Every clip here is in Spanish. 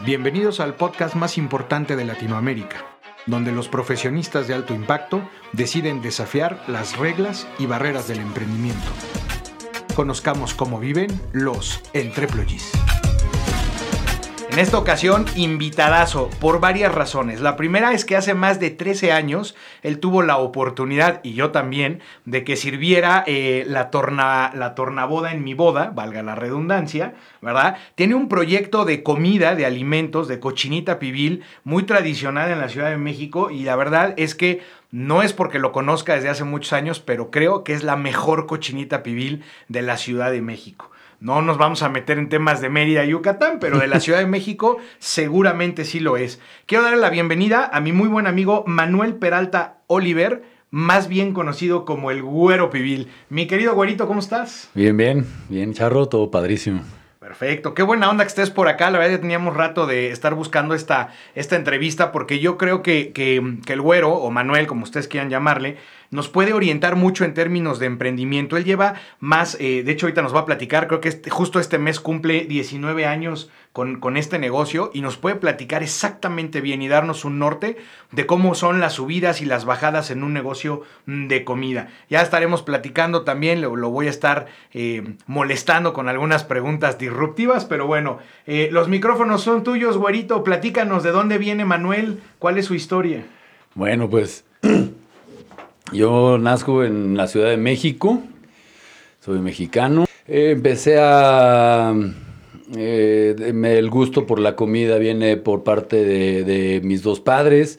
Bienvenidos al podcast más importante de Latinoamérica, donde los profesionistas de alto impacto deciden desafiar las reglas y barreras del emprendimiento. Conozcamos cómo viven los entreployees. En esta ocasión, invitadazo, por varias razones. La primera es que hace más de 13 años él tuvo la oportunidad, y yo también, de que sirviera eh, la, torna, la tornaboda en mi boda, valga la redundancia, ¿verdad? Tiene un proyecto de comida, de alimentos, de cochinita pibil, muy tradicional en la Ciudad de México, y la verdad es que no es porque lo conozca desde hace muchos años, pero creo que es la mejor cochinita pibil de la Ciudad de México. No nos vamos a meter en temas de Mérida y Yucatán, pero de la Ciudad de México seguramente sí lo es. Quiero darle la bienvenida a mi muy buen amigo Manuel Peralta Oliver, más bien conocido como el Güero Pibil. Mi querido Güerito, ¿cómo estás? Bien, bien, bien, charro, todo padrísimo. Perfecto, qué buena onda que estés por acá. La verdad ya teníamos rato de estar buscando esta, esta entrevista porque yo creo que, que, que el güero, o Manuel, como ustedes quieran llamarle, nos puede orientar mucho en términos de emprendimiento. Él lleva más, eh, de hecho ahorita nos va a platicar, creo que este, justo este mes cumple 19 años con, con, este negocio y nos puede platicar exactamente bien y darnos un norte de cómo son las subidas y las bajadas en un negocio de comida. Ya estaremos platicando también, lo, lo voy a estar eh, molestando con algunas preguntas disruptivas, pero bueno, eh, los micrófonos son tuyos, güerito, platícanos de dónde viene Manuel, cuál es su historia. Bueno, pues yo nazco en la Ciudad de México, soy mexicano. Eh, empecé a... Eh, el gusto por la comida viene por parte de, mis dos padres.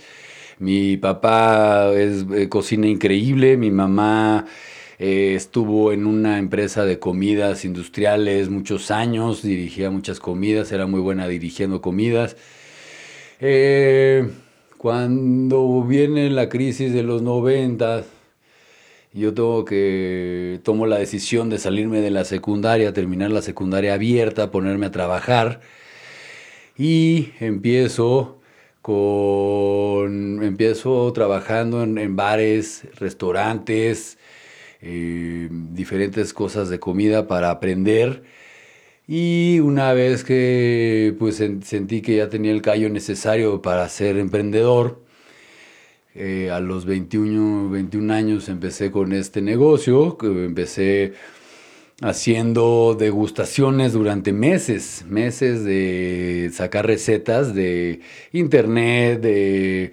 Mi papá es eh, cocina increíble, mi mamá estuvo en una empresa de comidas industriales muchos años, dirigía muchas comidas, era muy buena dirigiendo comidas. Eh, cuando viene la crisis de los 90, yo tengo que tomo la decisión de salirme de la secundaria, terminar la secundaria abierta, ponerme a trabajar y empiezo con empiezo trabajando en, bares, restaurantes, eh, diferentes cosas de comida para aprender y una vez que pues sentí que ya tenía el callo necesario para ser emprendedor, eh, a los 21, 21 años empecé con este negocio, que empecé haciendo degustaciones durante meses, meses de sacar recetas de internet, de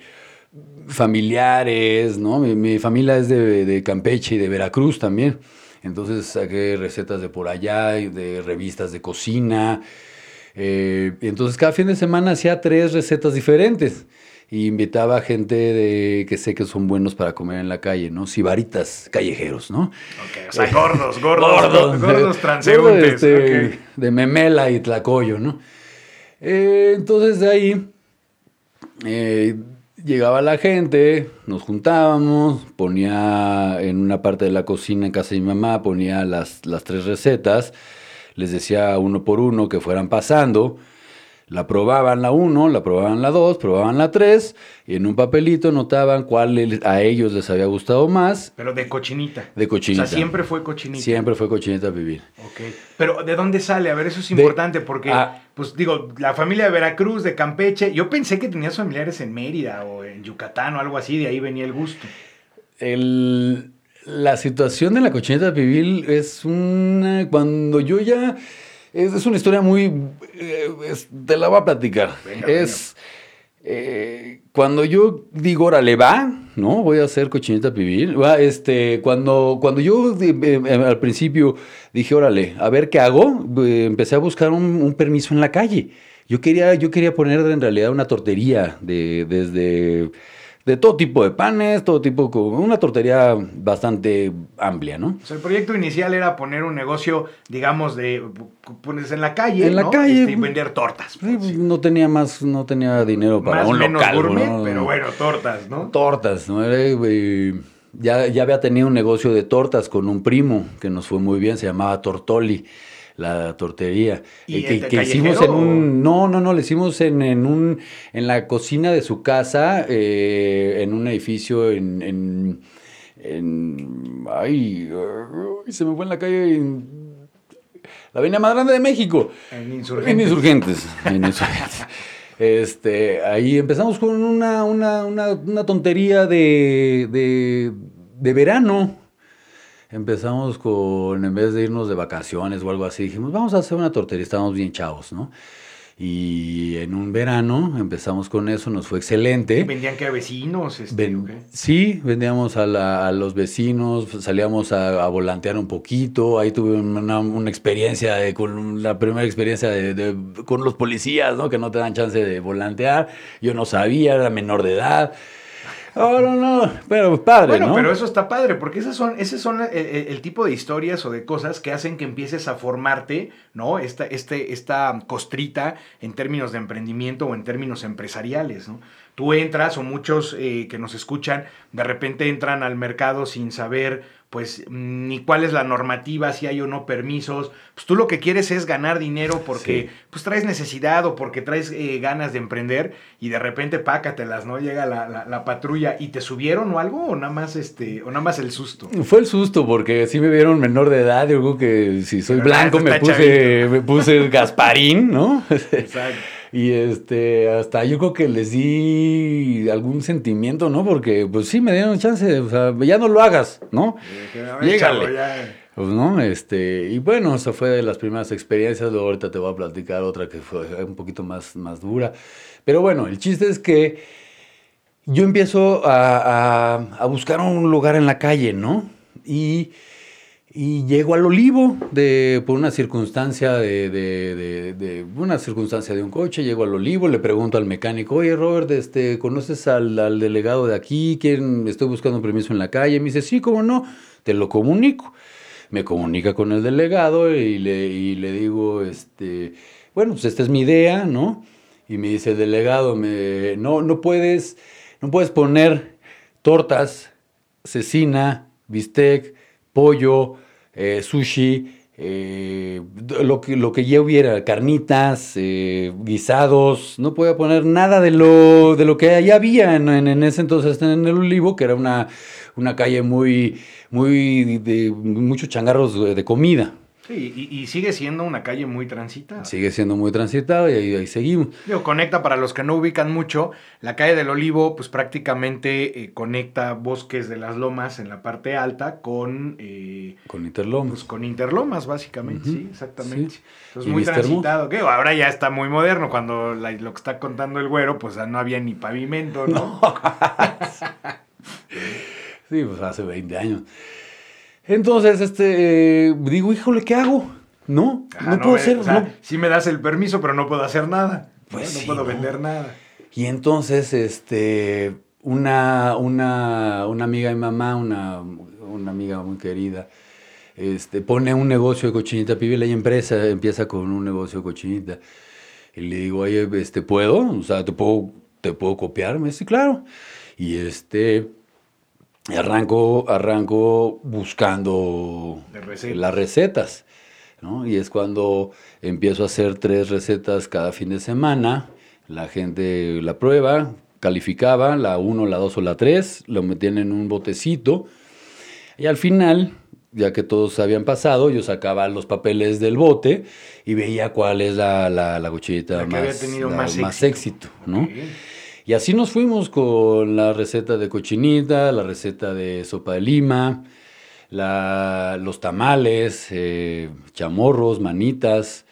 familiares, ¿no? Mi, mi familia es de, de Campeche y de Veracruz también. Entonces saqué recetas de por allá, de revistas de cocina. Eh, entonces cada fin de semana hacía tres recetas diferentes. Y invitaba a gente de, que sé que son buenos para comer en la calle, ¿no? Sibaritas callejeros, ¿no? Ok, o sea, gordos, gordos, gordos, gordos transeúntes. Este, okay. De memela y tlacoyo, ¿no? Eh, entonces de ahí eh, llegaba la gente, nos juntábamos, ponía en una parte de la cocina en casa de mi mamá, ponía las, las tres recetas, les decía uno por uno que fueran pasando, la probaban la uno, la probaban la dos, probaban la tres, y en un papelito notaban cuál a ellos les había gustado más. Pero de cochinita. De cochinita. O sea, siempre fue cochinita. Siempre fue cochinita vivir. Ok. Pero ¿de dónde sale? A ver, eso es importante de, porque, ah, pues digo, la familia de Veracruz, de Campeche, yo pensé que tenías familiares en Mérida o en Yucatán o algo así, de ahí venía el gusto. El, la situación de la cochinita pibil es una... Cuando yo ya... Es, es una historia muy... Eh, es, te la voy a platicar. Venga, es... Eh, cuando yo digo, órale, va, ¿no? Voy a hacer cochinita pibil. Va, este, cuando, cuando yo eh, eh, al principio dije, órale, a ver qué hago, eh, empecé a buscar un, un, permiso en la calle. Yo quería, yo quería poner en realidad una tortería de, desde de todo tipo de panes, todo tipo, una tortería bastante amplia, ¿no? O sea, el proyecto inicial era poner un negocio, digamos, de pones en la calle, en la ¿no? calle Este, y vender tortas. Sí, pues, no tenía más, no tenía dinero para más un menos local, gourmet, ¿no? pero bueno, tortas, ¿no? Tortas, ¿no? Eh, ya, ya había tenido un negocio de tortas con un primo que nos fue muy bien, se llamaba Tortoli la tortería. ¿Y Eh, que, hicimos en un. No, no, no, lo hicimos en, en un. en la cocina de su casa, eh, en un edificio en. en, en- ay, ay, se me fue en la calle. en la avenida más grande de México. En Insurgentes. En Insurgentes. en Insurgentes. Este, ahí empezamos con una, una, una, una tontería de, de, de verano. Empezamos con, en vez de irnos de vacaciones o algo así, dijimos, vamos a hacer una tortería, estábamos bien chavos, ¿no? Y en un verano empezamos con eso, nos fue excelente. ¿Vendían que a vecinos? Este, Ven- sí, vendíamos a, la- a los vecinos, salíamos a, a volantear un poquito. Ahí tuve una, una experiencia, de- con la primera experiencia de, de- con los policías, ¿no? Que no te dan chance de volantear. Yo no sabía, era menor de edad. Oh, no, no, pero padre, Bueno, ¿no? pero eso está padre, porque esas son, ese son el, el- el tipo de historias o de cosas que hacen que empieces a formarte, ¿no? Esta, este, esta costrita en términos de emprendimiento o en términos empresariales, ¿no? Tú entras, o muchos eh, que nos escuchan, de repente entran al mercado sin saber, pues, mm, ni cuál es la normativa, si hay o no permisos. Pues tú lo que quieres es ganar dinero porque, Sí. pues, traes necesidad o porque traes eh, ganas de emprender y de repente pácatelas, ¿no? Llega la, la- la patrulla y te subieron o algo o nada más, este, o nada más el susto. Fue el susto porque sí me vieron menor de edad. Yo creo que si soy Pero blanco me puse, chavito. me puse Gasparín, ¿no? Exacto. Y este, hasta yo creo que les di algún sentimiento, ¿no? Porque pues sí me dieron chance, o sea, ya no lo hagas, ¿no? Ya. Pues no, este, y bueno, esa fue de las primeras experiencias, luego ahorita te voy a platicar otra que fue un poquito más, más dura. Pero bueno, el chiste es que yo empiezo a, a- a buscar un lugar en la calle, ¿no? Y, y llego al olivo de, por una circunstancia de, de- de- de- una circunstancia de un coche, llego al olivo, le pregunto al mecánico, oye Robert, este, ¿conoces al, al delegado de aquí? ¿Quién? Estoy buscando un permiso en la calle. Me dice, sí, cómo no, te lo comunico. Me comunica con el delegado y le, y le digo, este, bueno, pues esta es mi idea, ¿no? Y me dice el delegado, me, no, no puedes, no puedes poner tortas, cecina, bistec, pollo, eh, sushi, eh, lo, que, lo que ya hubiera, carnitas, eh, guisados, no podía poner nada de lo, de lo que ya había en, en- ese entonces en el Olivo, que era una, una calle muy, muy de muchos changarros de comida. Sí, y, y sigue siendo una calle muy transitada. Sigue siendo muy transitado y ahí, ahí seguimos. Digo, conecta para los que no ubican mucho, la calle del Olivo, pues prácticamente eh, conecta Bosques de las Lomas en la parte alta con, eh, Con Interlomas. pues, con Interlomas, básicamente, sí, exactamente. sí. Entonces, ¿Y muy transitado. Que ahora ya está muy moderno, cuando la- lo que está contando el güero, pues no había ni pavimento, ¿no? Sí, pues hace 20 años. Entonces, este, eh, digo, híjole, ¿qué hago? No, Ajá, no puedo eh, hacer, o sea, no. sí me das el permiso, pero no puedo hacer nada. ¿no? Pues no sí, puedo vender nada. Y entonces, este, una, una, una amiga de mamá, una, una amiga muy querida, este, pone un negocio de cochinita pibil, ella empresa, empieza con un negocio de cochinita. Y le digo, oye, este, ¿puedo? O sea, ¿te puedo, te puedo copiar? Me dice, claro. Y este, arranco, arranco buscando recetas. las recetas, ¿no? Y es cuando empiezo a hacer tres recetas cada fin de semana, la gente la prueba, calificaba la 1, la 2 o la 3, lo metían en un botecito y al final, ya que todos habían pasado, yo sacaba los papeles del bote y veía cuál es la, la, la que más, había tenido la más más éxito. éxito, ¿no? Y así nos fuimos con la receta de cochinita, la receta de sopa de lima, los tamales, eh, chamorros, manitas.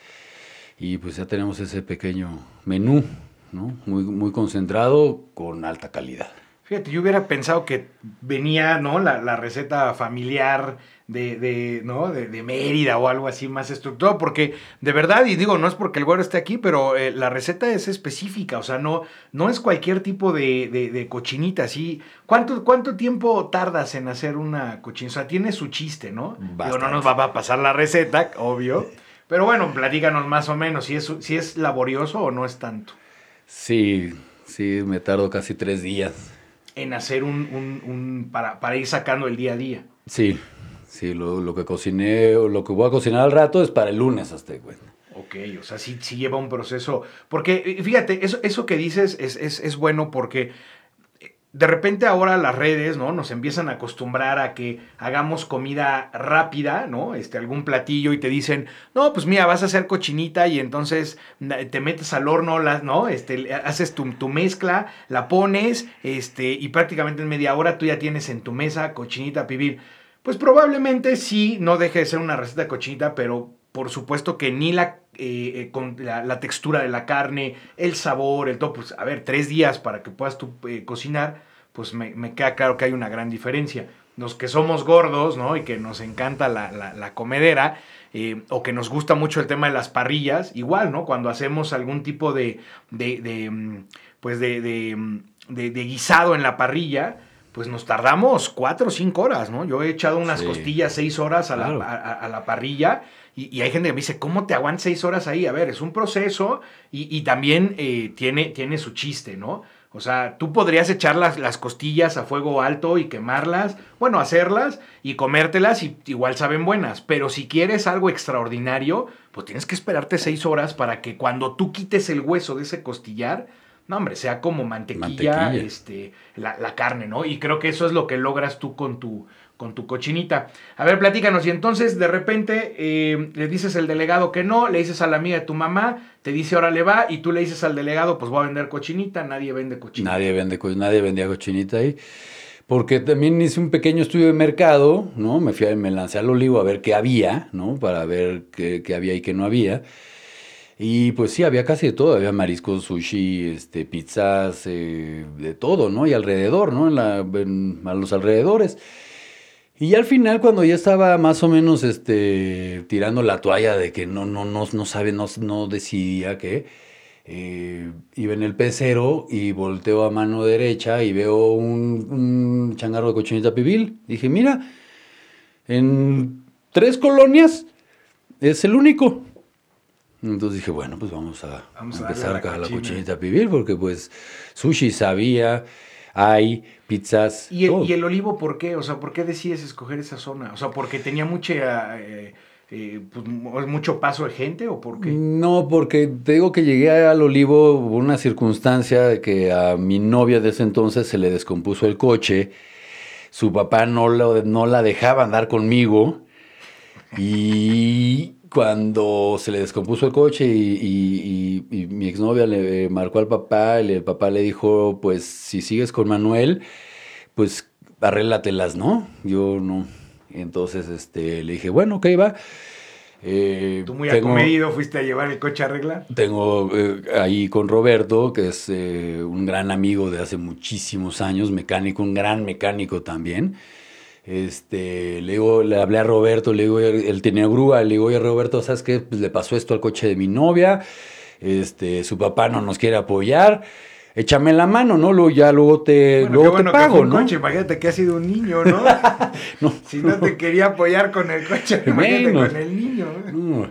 Y pues ya tenemos ese pequeño menú, ¿no? Muy, muy concentrado con alta calidad. Fíjate, yo hubiera pensado que venía, ¿no? La receta familiar de, de, ¿no? De, de Mérida o algo así más estructurado, porque de verdad, y digo, no es porque el güero esté aquí, pero eh, la receta es específica, o sea, no, no es cualquier tipo de, de, cochinita, ¿sí? ¿Cuánto, ¿Cuánto tiempo tardas en hacer una cochinita? O sea, tiene su chiste, ¿no? Digo, no nos va a pasar la receta, obvio, pero bueno, platícanos más o menos si es, si es laborioso o no es tanto Sí, sí, me tardo casi tres días. en hacer un, un, un para, para ir sacando el día a día. Sí, sí, lo, lo que cociné, o lo que voy a cocinar al rato es para el lunes hasta cuenta. Ok, o sea, sí, sí lleva un proceso. Porque, fíjate, eso, eso que dices es, es, es bueno porque eh, de repente ahora las redes, ¿no? Nos empiezan a acostumbrar a que hagamos comida rápida, ¿no? Este, algún platillo y te dicen, no, pues mira, vas a hacer cochinita y entonces te metes al horno, ¿no? Este, haces tu, tu, mezcla, la pones, este, y prácticamente en media hora tú ya tienes en tu mesa cochinita pibil. Pues probablemente sí, no deje de ser una receta de cochinita, pero por supuesto que ni la, eh, eh, con la, textura de la carne, el sabor, el todo, pues a ver, tres días para que puedas tú eh, cocinar, pues me, queda claro que hay una gran diferencia. Los que somos gordos, ¿no? Y que nos encanta la, comedera, o que nos gusta mucho el tema de las parrillas, igual, ¿no? Cuando hacemos algún tipo de, de, mm, pues de, mm, de, de guisado en la parrilla, pues nos tardamos cuatro o cinco horas, ¿no? Yo he echado unas costillas seis horas a, la, a, la, parrilla y, hay gente que me dice, ¿cómo te aguantas seis horas ahí? A ver, es un proceso y, también eh, tiene, tiene su chiste, ¿no? O sea, tú podrías echar las, las, costillas a fuego alto y quemarlas, bueno, hacerlas y comértelas y igual saben buenas, pero si quieres algo extraordinario, pues tienes que esperarte seis horas para que cuando tú quites el hueso de ese costillar, no, hombre, sea como mantequilla, este, la, carne, ¿no? Y creo que eso es lo que logras tú con tu, con tu cochinita. A ver, platícanos. Y entonces, de repente, eh, le dices al delegado que no, le dices a la amiga de tu mamá, te dice ahora le va, y tú le dices al delegado, pues voy a vender cochinita, nadie vende cochinita. Nadie vende, nadie vendía cochinita ahí. Porque también hice un pequeño estudio de mercado, ¿no? Me, fui, me lancé al olivo a ver qué había, ¿no? Para ver qué, qué había y qué no había. Y pues sí, había casi de todo, había mariscos, sushi, este, pizzas, eh, de todo, ¿no? Y alrededor, ¿no? En la, a los alrededores. Y al final, cuando ya estaba más o menos este, tirando la toalla de que no, no, no, no sabe, no, no decidía qué, eh, iba en el pecero y volteo a mano derecha y veo un, un changarro de cochinita pibil. Dije, mira, en tres colonias es el único. Entonces dije, bueno, pues vamos a, empezar a la, cochinita pibil, porque pues sushi sabía, hay pizzas. ¿Y el, ¿Y el, olivo por qué? O sea, ¿por qué decides escoger esa zona? O sea, ¿porque tenía mucha, eh, eh, pues, mucho paso de gente o por qué? No, porque te digo que llegué al olivo por una circunstancia de que a mi novia de ese entonces se le descompuso el coche, su papá no, lo, no la dejaba andar conmigo y cuando se le descompuso el coche y, mi exnovia le marcó al papá, y el papá le dijo, pues si sigues con Manuel, pues arréglatelas, ¿no? Yo no. Entonces este, le dije, bueno, ok, va. Eh, Tú muy acomedido fuiste a llevar el coche a arreglar. Tengo eh, ahí con Roberto, que es eh, un gran amigo de hace muchísimos años, mecánico, un gran mecánico también. Este, le, digo, le hablé a Roberto, le digo, él tenía grúa, le digo, oye Roberto, ¿sabes qué? Pues le pasó esto al coche de mi novia, este, su papá no nos quiere apoyar, échame la mano, ¿no? Luego ya luego te, luego te pago, ¿no? Coche, imagínate que ha sido un niño, ¿no? Si no te quería apoyar con el coche, imagínate con el niño. ¿no?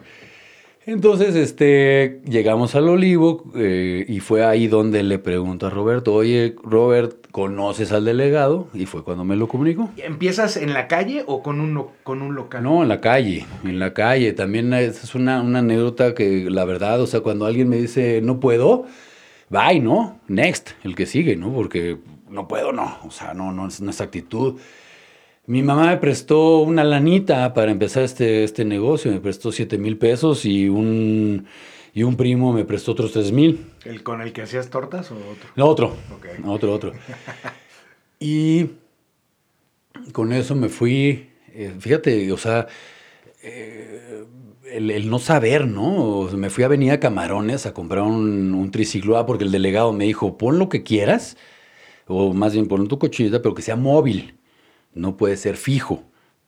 Entonces, este, llegamos al Olivo eh, y fue ahí donde le pregunto a Roberto, oye, Robert, ¿conoces al delegado? Y fue cuando me lo comunicó. ¿Empiezas en la calle o con un, con un local? No, en la calle, en la calle. También es una, una anécdota que la verdad, o sea, cuando alguien me dice, no puedo, bye, ¿no? Next, el que sigue, ¿no? Porque no puedo, no. O sea, no, no es nuestra actitud. Mi mamá me prestó una lanita para empezar este, este negocio, me prestó 7 mil pesos y un, y un primo me prestó otros 3 mil. ¿El con el que hacías tortas o otro? No, otro. Otro, otro. y con eso me fui, eh, fíjate, o sea, eh, el, no saber, ¿no? Me fui a Avenida Camarones a comprar un, un triciclo A porque el delegado me dijo, pon lo que quieras, o más bien pon tu cochinita, pero que sea móvil no puede ser fijo.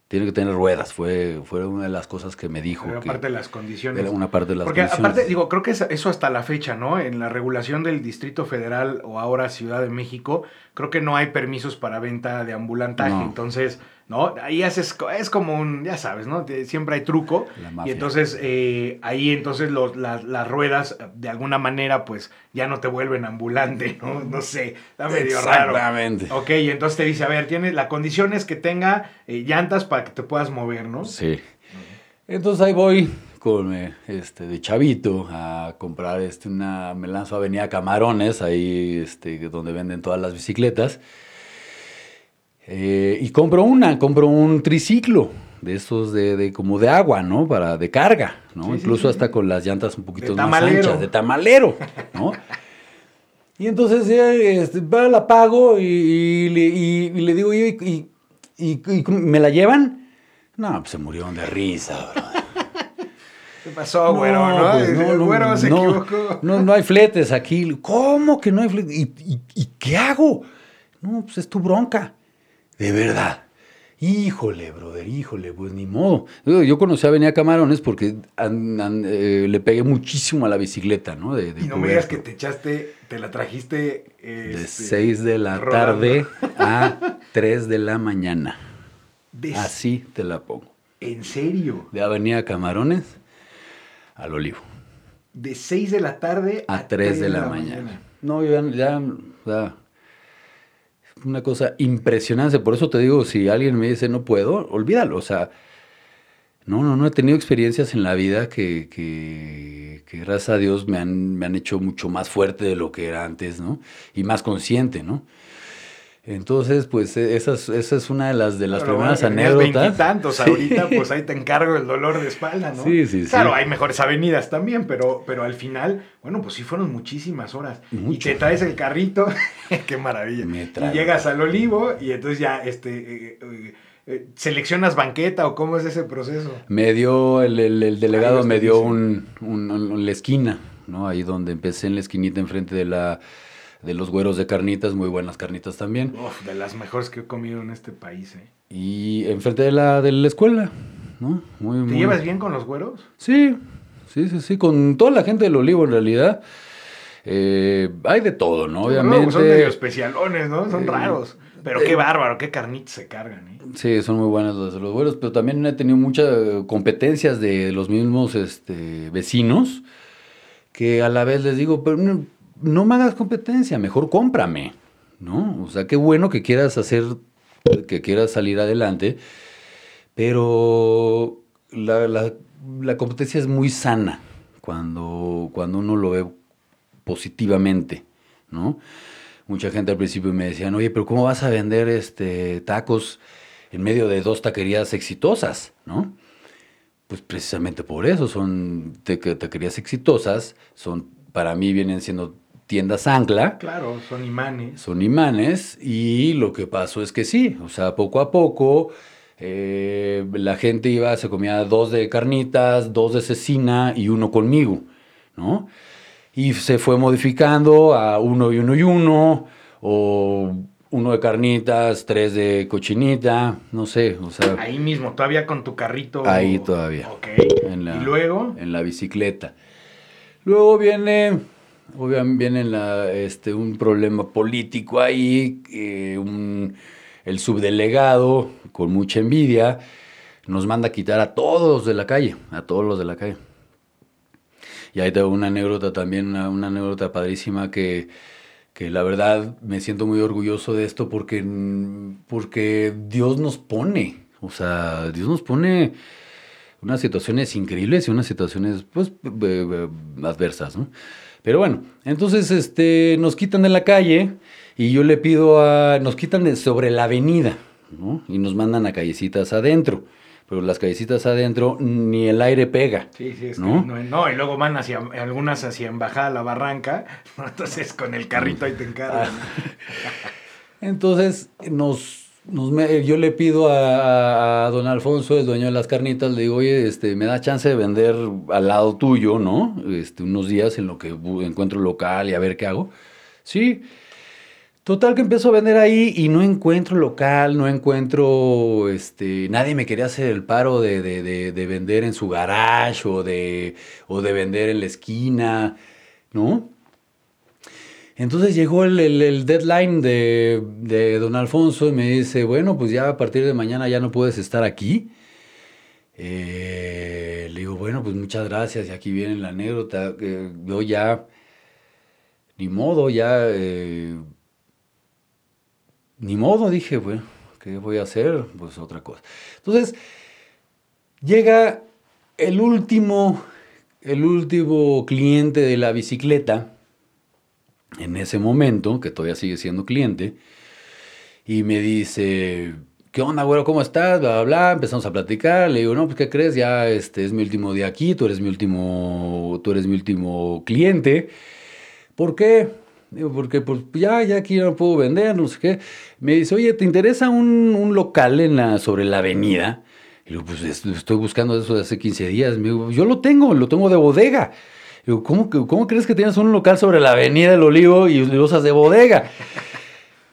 Tiene que tener ruedas, fue, fue una de las cosas que me dijo. Era parte de las condiciones. Era una parte de las Porque aparte, digo, creo que eso hasta la fecha, ¿no? En la regulación del Distrito Federal o ahora Ciudad de México, creo que no hay permisos para venta de ambulantaje. Entonces, ¿no? Ahí haces, es como un, ya sabes, ¿no? Siempre hay truco. Y entonces, eh, ahí entonces los, las, ruedas, de alguna manera, pues ya no te vuelven ambulante, ¿no? No sé, está medio raro. Exactamente. Ok, y entonces te dice, a ver, tiene, la condición es que tenga eh, llantas para que te puedas mover, ¿no? Sí. Entonces ahí voy con, eh, este, de chavito a comprar este, una, me lanzo a Avenida Camarones, ahí este, donde venden todas las bicicletas. Eh, y compro una, compro un triciclo de esos de, de, como de agua, ¿no? Para de carga, ¿no? Sí, Incluso sí, sí. hasta con las llantas un poquito De más tamalero. anchas, de tamalero, ¿no? y entonces ya, este, la pago y, y le, y- y le digo, "Oye, ¿y, me la llevan? No, pues se murieron de risa, bro. ¿Qué pasó, güero? ¿no? pues, El güero se no, equivocó. No, no hay fletes aquí. ¿Cómo que no hay fletes? ¿Y, y- y qué hago? No, pues es tu bronca. De verdad. Híjole, brother, híjole, pues ni modo. Yo conocí a Avenida Camarones porque an- an- eh, le pegué muchísimo a la bicicleta, ¿no? De, de Y no me digas que te echaste, te la trajiste. De este, 6 de la rodando. tarde a 3 de la mañana. De- Así te la pongo. ¿En serio? De Avenida Camarones al Olivo. De 6 de la tarde a 3 de la, mañana. No, ya, ya, es una cosa impresionante. Por eso te digo, si alguien me dice no puedo, olvídalo. O sea, no, no, no he tenido experiencias en la vida que, que, que gracias a Dios me han, me han hecho mucho más fuerte de lo que era antes, ¿no? Y más consciente, ¿no? Entonces, pues e- esa es, esa es una de las, de las Pero primeras bueno, anécdotas. Sí. ahorita, pues ahí te encargo el dolor de espalda, ¿no? Sí, sí, sí. Claro, hay mejores avenidas también, pero, pero al final, bueno, pues sí fueron muchísimas horas. Mucho. Y te traes el carrito, qué maravilla. Y llegas al olivo y entonces ya, este, eh, eh, eh, seleccionas banqueta o cómo es ese proceso. Me dio, el, el- el delegado me dio un, un- un- la esquina, ¿no? Ahí donde empecé en la esquinita enfrente de la de los güeros de carnitas, muy buenas carnitas también. Uf, de las mejores que he comido en este país, ¿eh? Y enfrente de la, de la escuela, ¿no? Muy, ¿Te muy- llevas bien con los güeros? Sí, sí, sí, sí, con toda la gente del Olivo en realidad. Eh, hay de todo, ¿no? Obviamente. Luego son medio especialones, ¿no? Son Eh, raros. Pero eh, qué bárbaro, qué carnitas se cargan, ¿eh? Sí, son muy buenas las de los güeros, pero también he tenido muchas eh, competencias de los mismos este, vecinos que a la vez les digo, pero no, me hagas competencia, mejor cómprame, ¿no? O sea, qué bueno que quieras hacer, que quieras salir adelante, pero la, la- la competencia es muy sana cuando, cuando uno lo ve positivamente, ¿no? Mucha gente al principio me decían, oye, pero ¿cómo vas a vender este, tacos en medio de dos taquerías exitosas, ¿no? Pues precisamente por eso son taque- taquerías exitosas, son, para mí vienen siendo tiendas ancla, Claro, son imanes. son imanes y lo que pasó es que sí, o sea, poco a poco eh, la gente iba, se comía dos de carnitas, dos de cecina y uno conmigo, ¿no? Y se fue modificando a uno y uno y uno, o uno de carnitas, tres de cochinita, no sé, o sea, Ahí mismo, todavía con tu carrito. Ahí todavía. Ok. En la- Y luego, en la bicicleta. Luego viene, obviamente viene la, este, un problema político ahí, eh, un- el subdelegado, con mucha envidia, nos manda a quitar a todos de la calle, a todos los de la calle. Y ahí tengo una anécdota también, una, una anécdota padrísima que, que la verdad me siento muy orgulloso de esto porque, porque Dios nos pone, o sea, Dios nos pone unas situaciones increíbles y unas situaciones pues b- b- adversas, ¿no? Pero bueno, entonces este nos quitan de la calle y yo le pido a nos quitan de sobre la avenida, ¿no? Y nos mandan a callecitas adentro. Pero las callecitas adentro ni el aire pega. sí, sí, es que ¿No? no, no, y luego van hacia, algunas hacia embajada la barranca, entonces con el carrito ahí te encargan. Entonces nos, yo le pido a, don Alfonso, el dueño de las carnitas, le digo, oye, este, me da chance de vender al lado tuyo, ¿no? Este, unos días en lo que encuentro local y a ver qué hago. Sí. Total que empiezo a vender ahí y no encuentro local, no encuentro, este, nadie me quería hacer el paro de, de- de- de vender en su garage o de, o de vender en la esquina, ¿no? Entonces llegó el, el- deadline de, de don Alfonso y me dice, bueno, pues ya a partir de mañana ya no puedes estar aquí. Eh, le digo, bueno, pues muchas gracias. Y aquí viene la anécdota. yo ya, ni modo, ya, eh, ni modo, dije, bueno, ¿qué voy a hacer? Pues otra cosa. Entonces, llega el último, el último cliente de la bicicleta, en ese momento, que todavía sigue siendo cliente, y me dice, ¿qué onda, güero? ¿Cómo estás? Bla, bla, bla. Empezamos a platicar. Le digo, no, pues, ¿qué crees? Ya este es mi último día aquí, tú eres mi último, tú eres mi último cliente. ¿Por qué? Digo, porque pues ya, ya aquí no puedo vender, no sé qué. Me dice, oye, ¿te interesa un, un local en la, sobre la avenida? Y digo, pues estoy buscando eso de hace 15 días. Me digo, yo lo tengo, lo tengo de bodega. Digo, ¿cómo, ¿cómo crees que tienes un local sobre la avenida del Olivo y lo usas de bodega?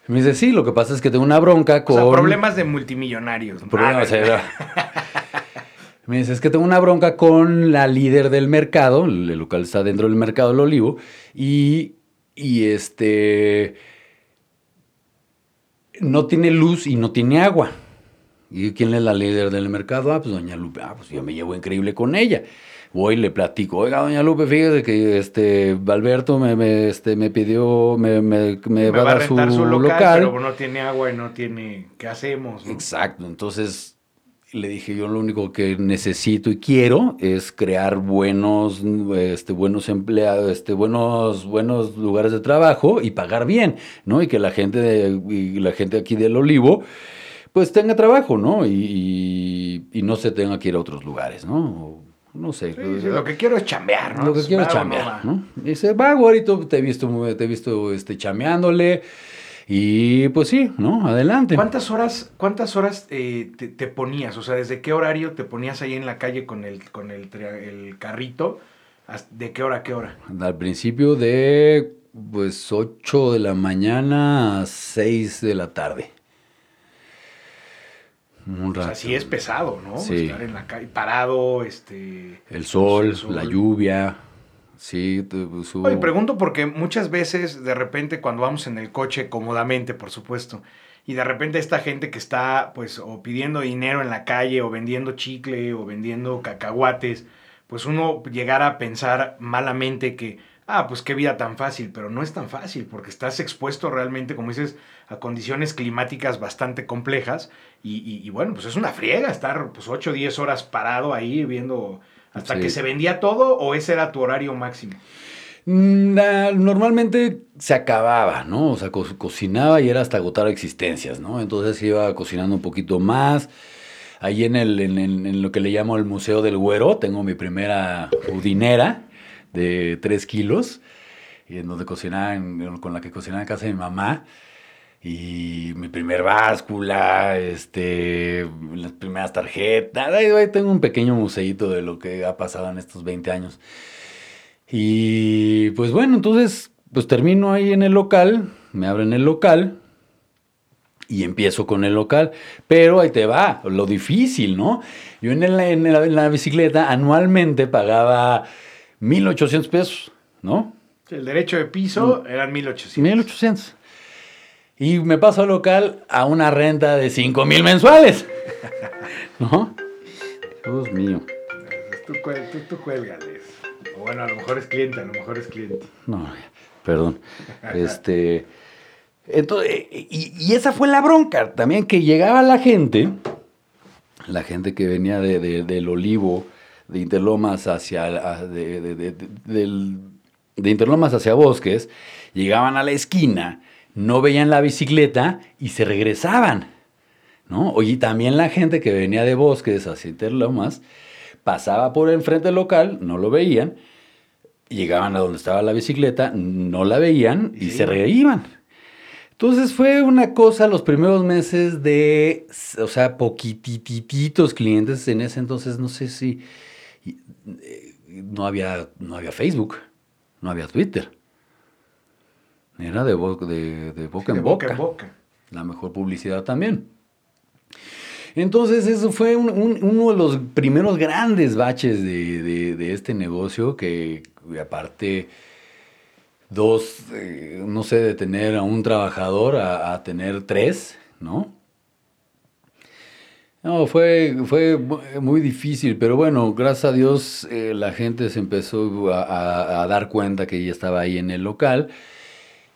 Me dice, sí, lo que pasa es que tengo una bronca con... O sea, problemas de multimillonarios. ¿no? Problemas, Ah, era- Me dice, es que tengo una bronca con la líder del mercado, el local está dentro del mercado del Olivo, y, y este... No tiene luz y no tiene agua. ¿Y quién es la líder del mercado? Ah, pues doña Lupe. Ah, pues yo me llevo increíble con ella. Voy y le platico, oiga, doña Lupe, fíjese que este Alberto me, me, este, me pidió, me, me- me va a dar su, su local, local. pero no tiene agua y no tiene... ¿Qué hacemos? no? Exacto, entonces le dije yo lo único que necesito y quiero es crear buenos, este, buenos empleados, este, buenos, buenos lugares de trabajo y pagar bien, ¿no? Y que la gente, de- y la gente aquí del Olivo, pues tenga trabajo, ¿no? Y, y- y no se tenga que ir a otros lugares, ¿no? No sé. Sí, sí, lo que quiero es chambear, ¿no? Lo que quiero es chambear. ¿no? Y dice, va, güerito, te he visto, te he visto este, chameándole. Y pues sí, ¿no? Adelante. ¿Cuántas horas, cuántas horas eh, te, te ponías? O sea, ¿desde qué horario te ponías ahí en la calle con el, con el, carrito? ¿Hasta- ¿De qué hora a qué hora? Al principio de pues 8 de la mañana a 6 de la tarde. Un O rato. sea, sí es pesado, ¿no? Sí. Estar en la calle parado, este... El sol, el sol. la lluvia. Sí, pues, hubo- Oye, pregunto porque muchas veces, de repente, cuando vamos en el coche, cómodamente, por supuesto, y de repente esta gente que está, pues, o pidiendo dinero en la calle, o vendiendo chicle, o vendiendo cacahuates, pues uno llegara a pensar malamente que, ah, pues qué vida tan fácil, pero no es tan fácil, porque estás expuesto realmente, como dices, a condiciones climáticas bastante complejas, y, y- y bueno, pues es una friega estar, pues, 8 o 10 horas parado ahí viendo... ¿Hasta Sí. que se vendía todo o ese era tu horario máximo? Mm, normalmente se acababa, ¿no? O sea, co- cocinaba y era hasta agotar existencias, ¿no? Entonces iba cocinando un poquito más. Ahí en, el, en, en- en lo que le llamo el Museo del Güero, tengo mi primera budinera de 3 kilos, y en donde cocinaba, en- con la que cocinaba en casa de mi mamá. Y mi primer báscula, este, las primeras tarjetas. Ahí, ahí tengo un pequeño museíto de lo que ha pasado en estos 20 años. Y pues bueno, entonces, pues termino ahí en el local, me abren el local y empiezo con el local. Pero ahí te va, lo difícil, ¿no? Yo en, el- en la, en la bicicleta anualmente pagaba 1.800 pesos, ¿no? El derecho de piso eran 1800. 1800. Y me paso al local a una renta de 5 mil mensuales. ¿No? Dios mío. Tú, tú, tú cuélgales. O bueno, a lo mejor es cliente, a lo mejor es cliente. No, perdón. Este. Entonces, y, y esa fue la bronca. También que llegaba la gente, la gente que venía de, de- del Olivo, de Interlomas hacia. de, de- de- de- del- de Interlomas hacia Bosques, llegaban a la esquina, no veían la bicicleta y se regresaban. ¿no? Oye, también la gente que venía de Bosques hacia Interlomas pasaba por el frente del local, no lo veían, llegaban a donde estaba la bicicleta, no la veían y Sí. se reiban. Entonces fue una cosa los primeros meses de, o sea, poquitititos clientes. En ese entonces no sé si eh, no había, no había Facebook, no había Twitter. Era de, bo- de, de boca De en boca boca. en boca. La mejor publicidad también. Entonces, eso fue un- un- uno de los primeros grandes baches de, de- de este negocio que, aparte, dos, eh, no sé, de tener a un trabajador a, a tener tres, ¿no? No, fue, fue mu- muy difícil, pero bueno, gracias a Dios eh, la gente se empezó a, a- a dar cuenta que ya estaba ahí en el local.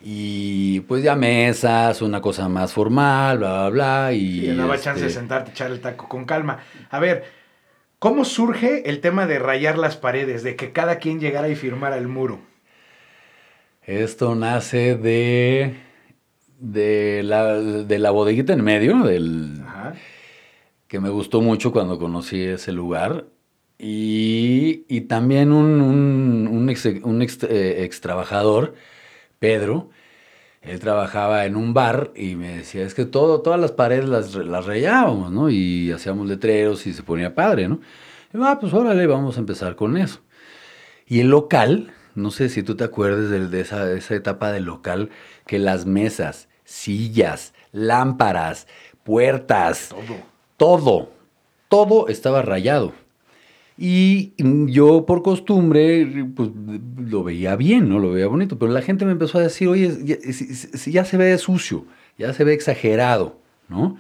Y pues ya mesas, una cosa más formal, bla, bla, bla. Y, Y daba este, chance de sentarte, echar el taco con calma. A ver, ¿Cómo surge el tema de rayar las paredes, de que cada quien llegara y firmara el muro? Esto nace de, de, la, de la bodeguita en medio, del, que me gustó mucho cuando conocí ese lugar. Y, y también un, un, un, ex, un ex, eh, ex, trabajador, Pedro, él trabajaba en un bar y me decía, es que todo, todas las paredes las, las rayábamos, ¿no? Y hacíamos letreros y se ponía padre, ¿no? Y ah, pues órale, vamos a empezar con eso. Y el local, no sé si tú te acuerdas de, de, esa, de esa etapa del local, que las mesas, sillas, lámparas, puertas, Todo. todo, todo estaba rayado. Y yo por costumbre, pues lo veía bien, ¿no? Lo veía bonito, pero la gente me empezó a decir, oye, ya, se ve sucio, ya se ve exagerado, ¿no?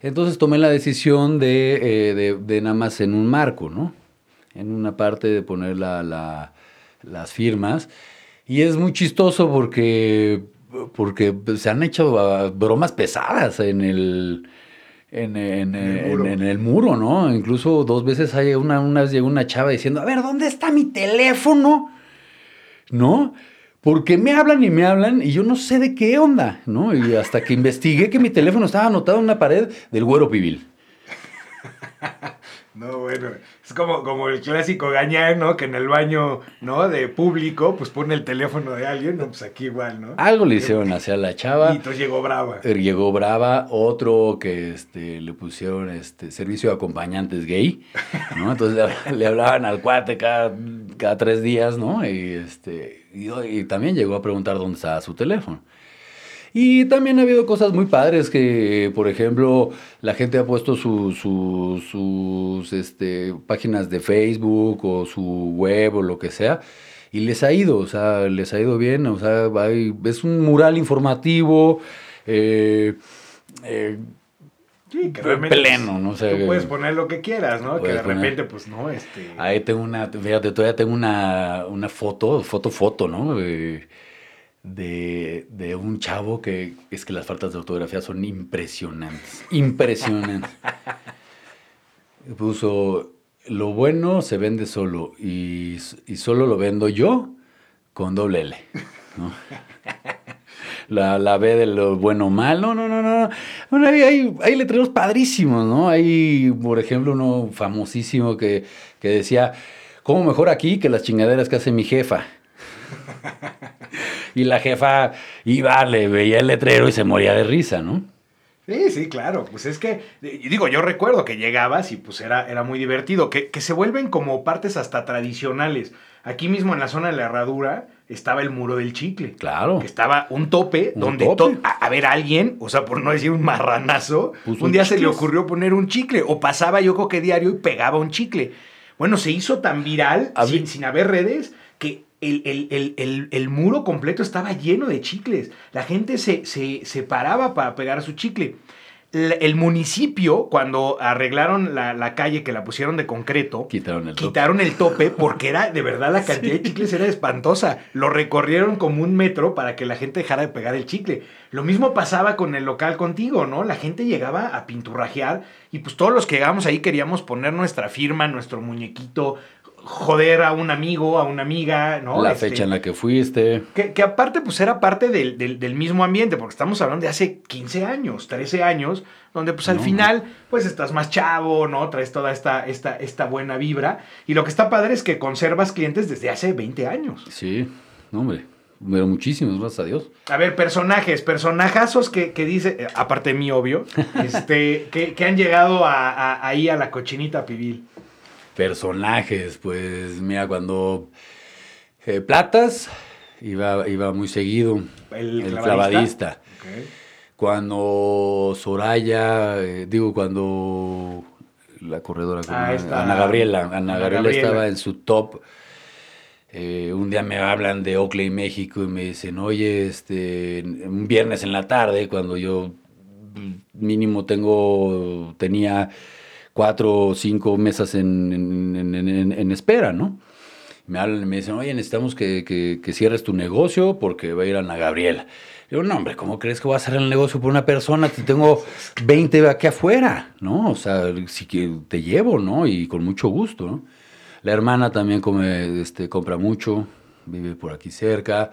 Entonces tomé la decisión de, eh, de, nada más en un marco, ¿no? En una parte de poner la, la, las firmas. Y es muy chistoso porque, porque se han hecho uh, bromas pesadas en el, en, en, en, en, el muro, ¿no? Incluso dos veces hay una, una vez llegó una chava diciendo, a ver, ¿dónde está mi teléfono? ¿No? Porque me hablan y me hablan y yo no sé de qué onda, ¿no? Y hasta que investigué que mi teléfono estaba anotado en una pared del güero pibil. No, bueno, es como, como el clásico gañán, ¿no? Que en el baño, ¿no? De público, pues pone el teléfono de alguien, no, pues aquí igual, ¿no? Algo le hicieron hacia la chava. Y entonces llegó brava. Llegó brava, otro que este, le pusieron este, servicio de acompañantes gay, ¿no? Entonces le, le hablaban al cuate cada, cada, tres días, ¿no? Y, este, y, y también llegó a preguntar dónde estaba su teléfono. Y también ha habido cosas muy padres que, por ejemplo, la gente ha puesto su, su, sus este, páginas de Facebook o su web o lo que sea. Y les ha ido, o sea, les ha ido bien, o sea, hay, es un mural informativo, eh, eh, Sí, que pleno, no sé. Tú puedes poner lo que quieras, ¿no? Que de repente, pues no, este. Ahí tengo una, fíjate, todavía tengo una, una foto, foto, foto, ¿no? Eh, de, de, un chavo que es que las faltas de ortografía son impresionantes. Impresionantes. Puso, lo bueno se vende solo y, y, solo lo vendo yo con doble L. La, la, B de lo bueno mal. No, no, no, no. Bueno, hay, hay, hay, letreros padrísimos, ¿no? Hay, por ejemplo, uno famosísimo que, que decía, ¿cómo mejor aquí que las chingaderas que hace mi jefa? y la jefa iba, le veía el letrero y se moría de risa, ¿no? Sí, sí, claro. Pues es que, digo, yo recuerdo que llegabas y pues era, era muy divertido, que, que, se vuelven como partes hasta tradicionales. Aquí mismo en la zona de la herradura estaba el muro del chicle. Claro. Que estaba un tope un donde tope. a, a, ver alguien, o sea, por no decir un marranazo, Puso un día chicles. se le ocurrió poner un chicle o pasaba yo creo que diario y pegaba un chicle. Bueno, se hizo tan viral sin, sin haber redes que el, el, el, el, muro completo estaba lleno de chicles. La gente se, se, se paraba para pegar su chicle. El municipio, cuando arreglaron la, la, calle que la pusieron de concreto, quitaron el quitaron tope, el tope porque era, de verdad, la cantidad sí. de chicles era espantosa. Lo recorrieron como un metro para que la gente dejara de pegar el chicle. Lo mismo pasaba con el local contigo, ¿no? La gente llegaba a pinturrajear y pues todos los que llegábamos ahí queríamos poner nuestra firma, nuestro muñequito, joder a un amigo, a una amiga, ¿no? La este, fecha en la que fuiste. Que, que aparte, pues era parte del, del, del, mismo ambiente, porque estamos hablando de hace 15 años, 13 años, donde pues al no. final, pues estás más chavo, ¿no? Traes toda esta, esta, esta buena vibra. Y lo que está padre es que conservas clientes desde hace 20 años. Sí, no, hombre. Pero muchísimos, gracias a Dios. A ver, personajes, personajazos que, que dice, eh, aparte de mí, obvio, este, que, que han llegado a, a, ahí a la cochinita pibil personajes, pues mira, cuando eh, Platas iba, iba muy seguido, el, el clavadista. Okay. Cuando Soraya, eh, digo, cuando la corredora, ah, Ana Gabriela, Ana, Ana Gabriela, Gabriela, estaba en su top. Eh, un día me hablan de Oakley, México, y me dicen, oye, este, un viernes en la tarde, cuando yo mínimo tengo, tenía cuatro o cinco mesas en, en, en, en, espera, ¿no? Me hablan y me dicen, oye, necesitamos que, que, que cierres tu negocio porque va a ir Ana Gabriela. Digo, no, hombre, ¿cómo crees que voy a hacer el negocio por una persona? Te tengo 20 aquí afuera, ¿no? O sea, si que te llevo, ¿no? Y con mucho gusto, ¿no? La hermana también come, este, compra mucho, vive por aquí cerca.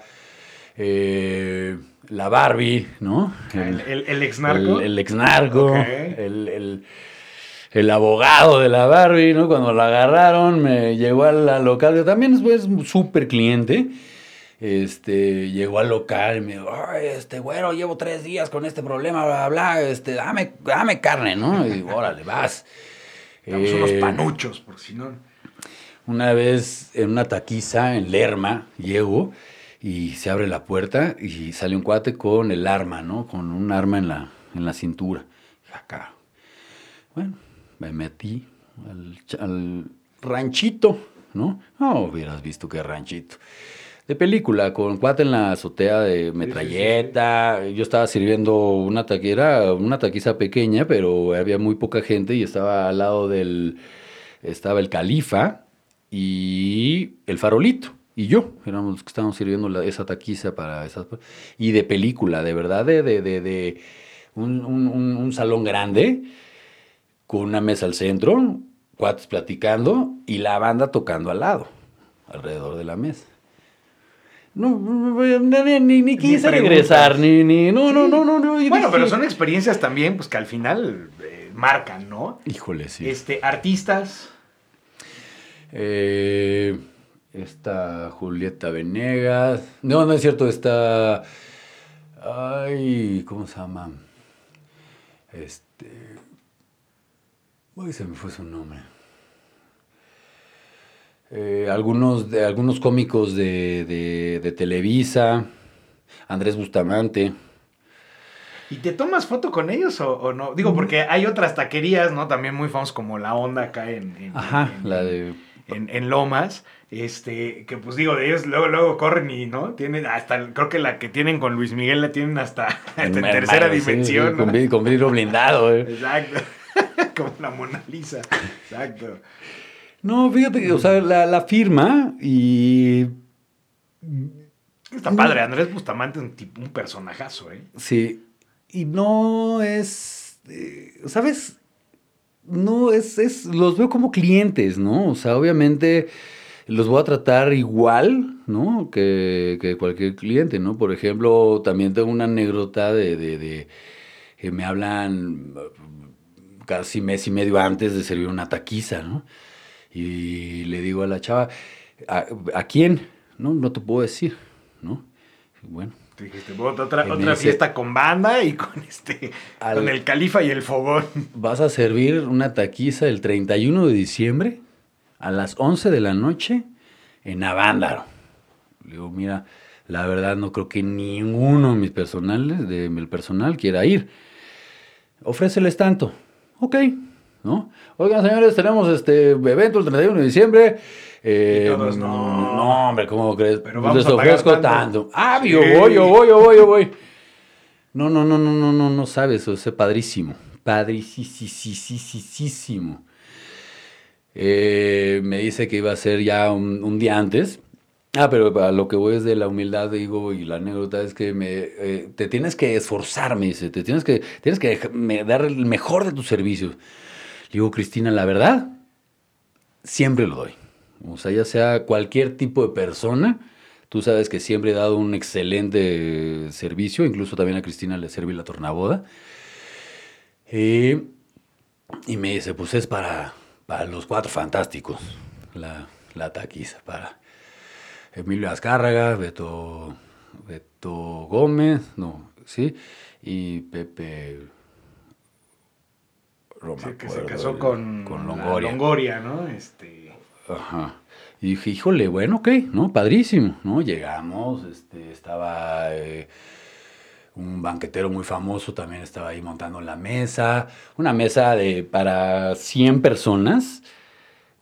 Eh, la Barbie, ¿no? El, el, el exnarco. El, el exnarco. Ok. El, el- el abogado de la Barbie, ¿no? Cuando la agarraron, me llegó al al local, que también es pues, un súper cliente. Este, llegó al local y me dijo, "Ay, este, güero, llevo tres días con este problema, bla, bla, bla, este, dame, dame carne, ¿no? Y digo, órale, vas. Damos unos Eh, panuchos, por si no. una vez en una taquiza en Lerma, llego y se abre la puerta y sale un cuate con el arma, ¿no? Con un arma en la, en la cintura. Dije, "Ah, carajo". Bueno, me metí al, ch- al ranchito, ¿no? No hubieras visto qué ranchito. De película, con cuate en la azotea de metralleta. Yo estaba sirviendo una taquera, una taquiza pequeña, pero había muy poca gente y estaba al lado del. Estaba el califa y el farolito. Y yo, éramos los que estábamos sirviendo la- esa taquiza para esas. Y de película, de verdad, de, de, de, de un, un- un- un salón grande con una mesa al centro, cuates platicando y la banda tocando al lado, alrededor de la mesa. No, ni, ni, ni quise preguntas. regresar, ni, ni, no, no, no, no, no. Bueno, dije, pero son experiencias también, pues que al final eh, marcan, ¿no? Híjole, sí. Este, artistas. Eh, está Julieta Venegas. No, no es cierto, está. Ay, ¿cómo se llama? Este. Uy, se me fue su nombre. Eh, algunos, de, algunos cómicos de, de- de Televisa. Andrés Bustamante. ¿Y te tomas foto con ellos o, o no? Digo, porque hay otras taquerías, ¿no? También muy famosas como La Onda acá en, en- Ajá, en- la de. en, en Lomas, este, que pues digo, de ellos luego, luego corren y, ¿no? Tienen hasta, creo que la que tienen con Luis Miguel la tienen hasta, hasta en tercera dimensión, sí, con vidrio blindado, eh. Exacto. Como la Mona Lisa. Exacto. No, fíjate que, o sea, la, la firma y. Está padre, Andrés Bustamante es un, tipo, un personajazo, ¿eh? Sí. Y no es. eh, ¿Sabes? No es, es. Los veo como clientes, ¿no? O sea, obviamente los voy a tratar igual, ¿no? Que, que cualquier cliente, ¿no? Por ejemplo, también tengo una anécdota de, de, me hablan casi mes y medio antes de servir una taquiza, ¿no? Y le digo a la chava, ¿a, a quién? No, no te puedo decir, ¿no? Bueno, Te dijiste, "Bueno, otra, Y otra dice- fiesta con banda y con este, Al- con el califa y el fogón. Vas a servir una taquiza el 31 de diciembre a las 11 de la noche en Avándaro. Le digo, mira, la verdad no creo que ninguno de mis personales, de mi personal, quiera ir. Ofréceles tanto. Ok, ¿no? Oigan, señores, tenemos este evento el 31 de diciembre. Eh, todos, no. No, hombre, ¿cómo crees? Pero vamos Les a pagar ofrezco tanto. tanto. Ah, Sí. yo voy, yo voy, yo voy, yo voy. No, no, no, no, no, no, no sabes, o sea, padrísimo. Padricísimo. Eh, me dice que iba a ser ya un, un día antes. Ah, pero a lo que voy es de la humildad, digo, y la anécdota es que me, eh, te tienes que esforzar, me dice, te tienes que, tienes que dar el mejor de tus servicios. Le digo, Cristina, la verdad, siempre lo doy. O sea, ya sea cualquier tipo de persona, tú sabes que siempre he dado un excelente servicio, incluso también a Cristina le serví la tornaboda. Y, y me dice, pues es para, para los cuatro fantásticos, la, la taquiza, para Emilio Azcárraga, Beto, Beto Gómez, no, sí, y Pepe... Sí, que se casó con, con la Longoria. Longoria, ¿no? Este, Ajá. Y dije, híjole, bueno, ok, ¿no? Padrísimo, ¿no? Llegamos, este, estaba eh, un banquetero muy famoso, también estaba ahí montando la mesa, una mesa de para 100 personas,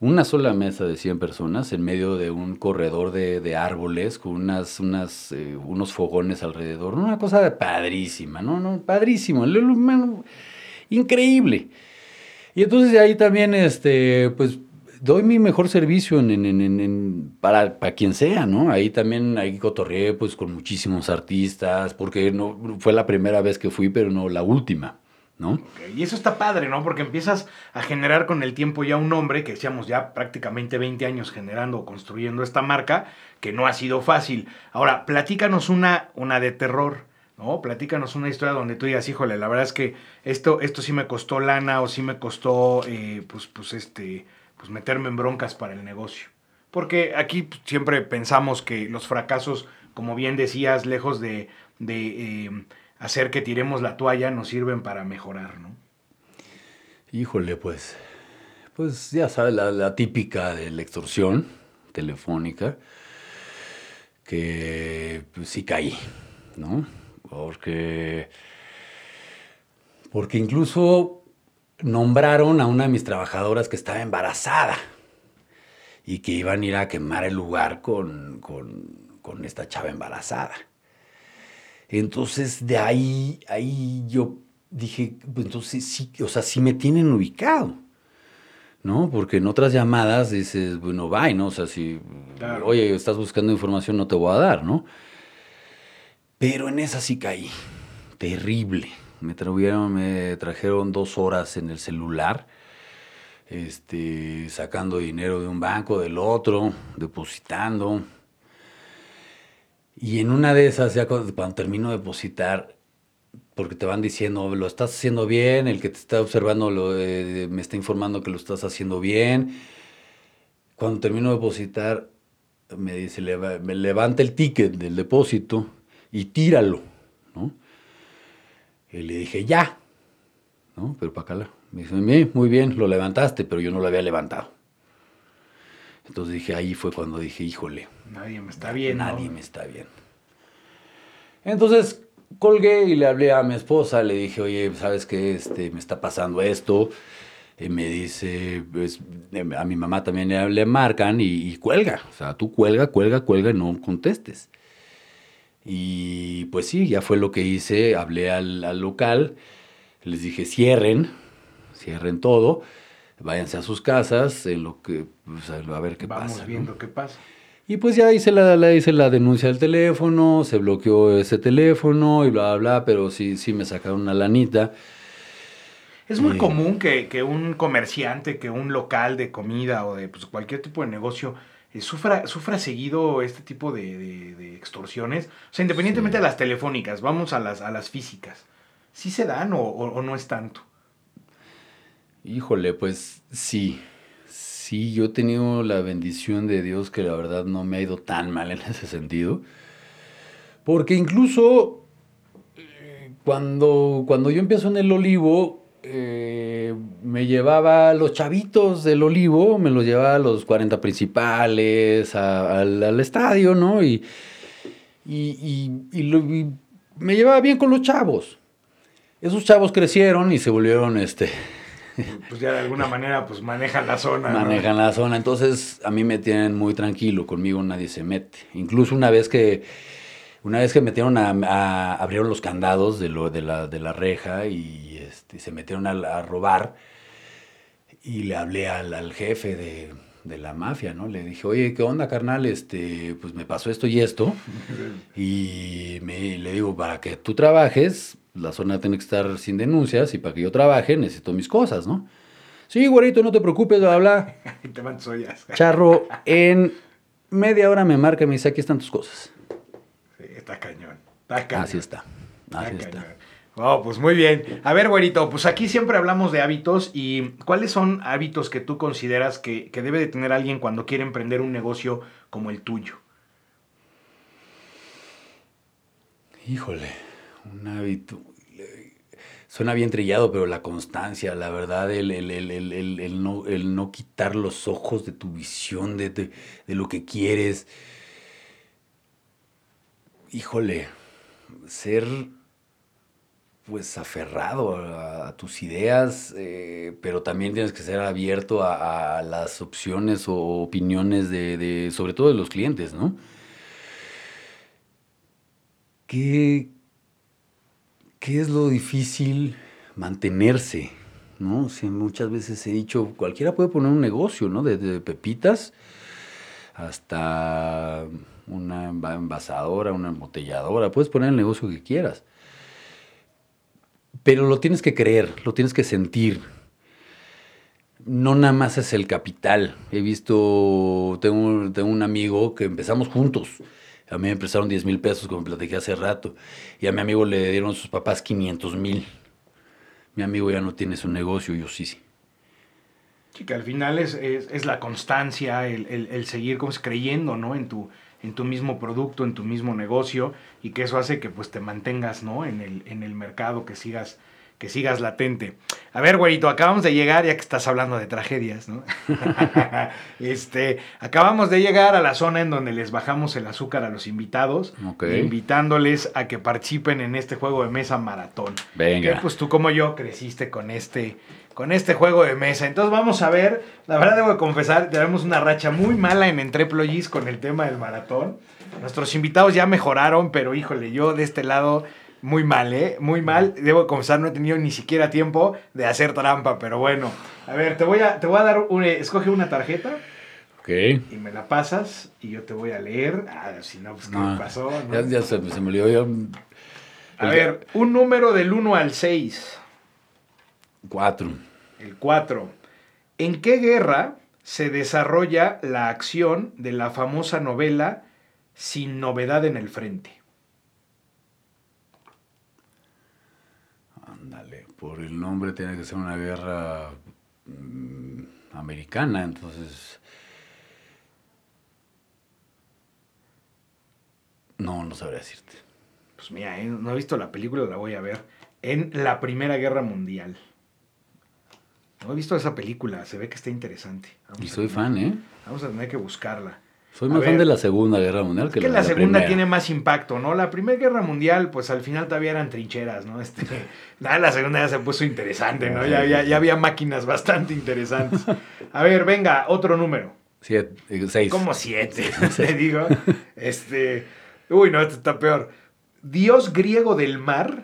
una sola mesa de 100 personas en medio de un corredor de, de árboles con unas, unas, eh, unos fogones alrededor, una cosa padrísima, ¿no? no padrísimo, increíble. Y entonces ahí también, este, pues, doy mi mejor servicio para, para, quien sea, ¿no? Ahí también ahí cotorreé pues con muchísimos artistas, porque no fue la primera vez que fui, pero no la última. ¿No? Y eso está padre, ¿no? Porque empiezas a generar con el tiempo ya un nombre, que decíamos ya prácticamente 20 años generando o construyendo esta marca, que no ha sido fácil. Ahora, platícanos una, una de terror, ¿no? Platícanos una historia donde tú digas, híjole, la verdad es que esto, esto sí me costó lana o sí me costó, eh, pues, pues, este, pues meterme en broncas para el negocio. Porque aquí siempre pensamos que los fracasos, como bien decías, lejos de, eh, hacer que tiremos la toalla, nos sirven para mejorar, ¿no? Híjole, pues, pues ya sabes, la, típica de la extorsión telefónica, que pues, sí caí, ¿no? Porque, porque incluso nombraron a una de mis trabajadoras que estaba embarazada y que iban a ir a quemar el lugar con, con, esta chava embarazada. Entonces de ahí, ahí yo dije, pues entonces sí, o sea, sí me tienen ubicado. ¿no? Porque en otras llamadas dices, bueno, bye, ¿no? O sea, si, oye, estás buscando información, no te voy a dar, ¿no? Pero en esa sí caí. Terrible. Me trajeron, me trajeron dos horas en el celular, este, sacando dinero de un banco, del otro, depositando. Y en una de esas, ya cuando, termino de depositar, porque te van diciendo, lo estás haciendo bien, el que te está observando eh, me está informando que lo estás haciendo bien. Cuando termino de depositar, me dice, me levanta el ticket del depósito y tíralo, ¿no? Y le dije, ya, ¿no? Pero para acá, me dice, muy bien, lo levantaste, pero yo no lo había levantado. Entonces dije, ahí fue cuando dije, híjole. Nadie me está viendo. Nadie me está viendo. Entonces colgué y le hablé a mi esposa, le dije, oye, ¿sabes qué? Este, me está pasando esto. Y me dice, pues, a mi mamá también le, marcan y, y, cuelga. O sea, tú cuelga, cuelga, cuelga y no contestes. Y pues sí, ya fue lo que hice, hablé al, local, les dije cierren, cierren todo, váyanse a sus casas, en lo que, pues, a ver qué pasa. Vamos viendo qué pasa. Y pues ya hice la, hice la denuncia del teléfono, se bloqueó ese teléfono y bla, bla, bla, pero sí, sí me sacaron una lanita. Es muy común que, que, un comerciante, que un local de comida o de pues, cualquier tipo de negocio eh, sufra, sufra seguido este tipo de, extorsiones. O sea, independientemente de las telefónicas, vamos a las, a las físicas. ¿Sí se dan o, no es tanto? Híjole, pues sí. Sí, yo he tenido la bendición de Dios que la verdad no me ha ido tan mal en ese sentido. Porque incluso eh, cuando, cuando yo empiezo en el olivo, eh, me llevaba a los chavitos del Olivo, me los llevaba a los 40 principales, al, estadio, ¿no? Y, y, me llevaba bien con los chavos. Esos chavos crecieron y se volvieron, este... Pues ya de alguna manera, pues manejan la zona. Manejan la zona, entonces a mí me tienen muy tranquilo, conmigo nadie se mete. Incluso una vez que una vez que metieron a, abrieron los candados de, lo, de, la, de la reja y este, se metieron a, robar y le hablé al, jefe de, de, la mafia, ¿no? Le dije, oye, ¿qué onda, carnal? Este, pues me pasó esto y esto. y me, le digo, para que tú trabajes, la zona tiene que estar sin denuncias y para que yo trabaje necesito mis cosas, ¿no? Sí, güerito, no te preocupes, bla, bla. te Charro, en media hora me marca y me dice, aquí están tus cosas. Está cañón. Está cañón. Así está. Así está. Oh, pues muy bien. A ver, güerito, pues aquí siempre hablamos de hábitos y ¿cuáles son hábitos que tú consideras que, debe de tener alguien cuando quiere emprender un negocio como el tuyo? Híjole, un hábito. Suena bien trillado, pero la constancia, la verdad, el, el, no, quitar los ojos de tu visión, de, de lo que quieres híjole, ser pues aferrado a, tus ideas, eh, pero también tienes que ser abierto a, las opciones o opiniones de, sobre todo de los clientes, ¿no? ¿Qué, ¿Qué es lo difícil? Mantenerse, ¿no? Sí, muchas veces he dicho, cualquiera puede poner un negocio, ¿no? Desde pepitas hasta una envasadora, una embotelladora, puedes poner el negocio que quieras. Pero lo tienes que creer, lo tienes que sentir. No nada más es el capital. He visto, tengo, tengo un amigo que empezamos juntos. A mí me empezaron 10 mil pesos, como platiqué hace rato. Y a mi amigo le dieron sus papás 500 mil. Mi amigo ya no tiene su negocio, yo sí, sí. Sí, que al final es, es, la constancia, el, el, seguir como creyendo, ¿no? En tu, en tu mismo producto, en tu mismo negocio, y que eso hace que pues te mantengas, ¿no? En el, en el mercado, que sigas que sigas latente. A ver, güerito, acabamos de llegar, ya que estás hablando de tragedias, ¿no? este, acabamos de llegar a la zona en donde les bajamos el azúcar a los invitados, invitándoles a que participen en este juego de mesa maratón. Venga. pues tú como yo creciste con este, con este juego de mesa. Entonces vamos a ver, la verdad debo confesar, tenemos una racha muy mala en Entreplogis con el tema del maratón. Nuestros invitados ya mejoraron, pero híjole, yo de este lado muy mal, ¿eh? Muy mal. Debo confesar, no he tenido ni siquiera tiempo de hacer trampa, pero bueno. A ver, te voy a, te voy a dar, un, escoge una tarjeta. Ok. Y me la pasas y yo te voy a leer. Ah, si no, pues, ¿qué me pasó? Ya, se, me olvidó. A ver, un número del 1 al 6. 4. El 4. ¿En qué guerra se desarrolla la acción de la famosa novela Sin novedad en el frente? Por el nombre tiene que ser una guerra mm, americana, entonces... No, no sabría decirte. Pues mira, eh, no he visto la película, la voy a ver. En la Primera Guerra Mundial. No he visto esa película, se ve que está interesante. y soy fan, ¿eh? Vamos a tener que buscarla. Soy más fan de la Segunda Guerra Mundial que, la, la segunda tiene más impacto, ¿no? La Primera Guerra Mundial, pues al final todavía eran trincheras, ¿no? Este, nada, la segunda ya se puso interesante, ¿no? Ya, ya, había máquinas bastante interesantes. A ver, venga, otro número. Siete, seis. ¿Cómo siete? Te digo. Este. Uy, no, esto está peor. Dios griego del mar,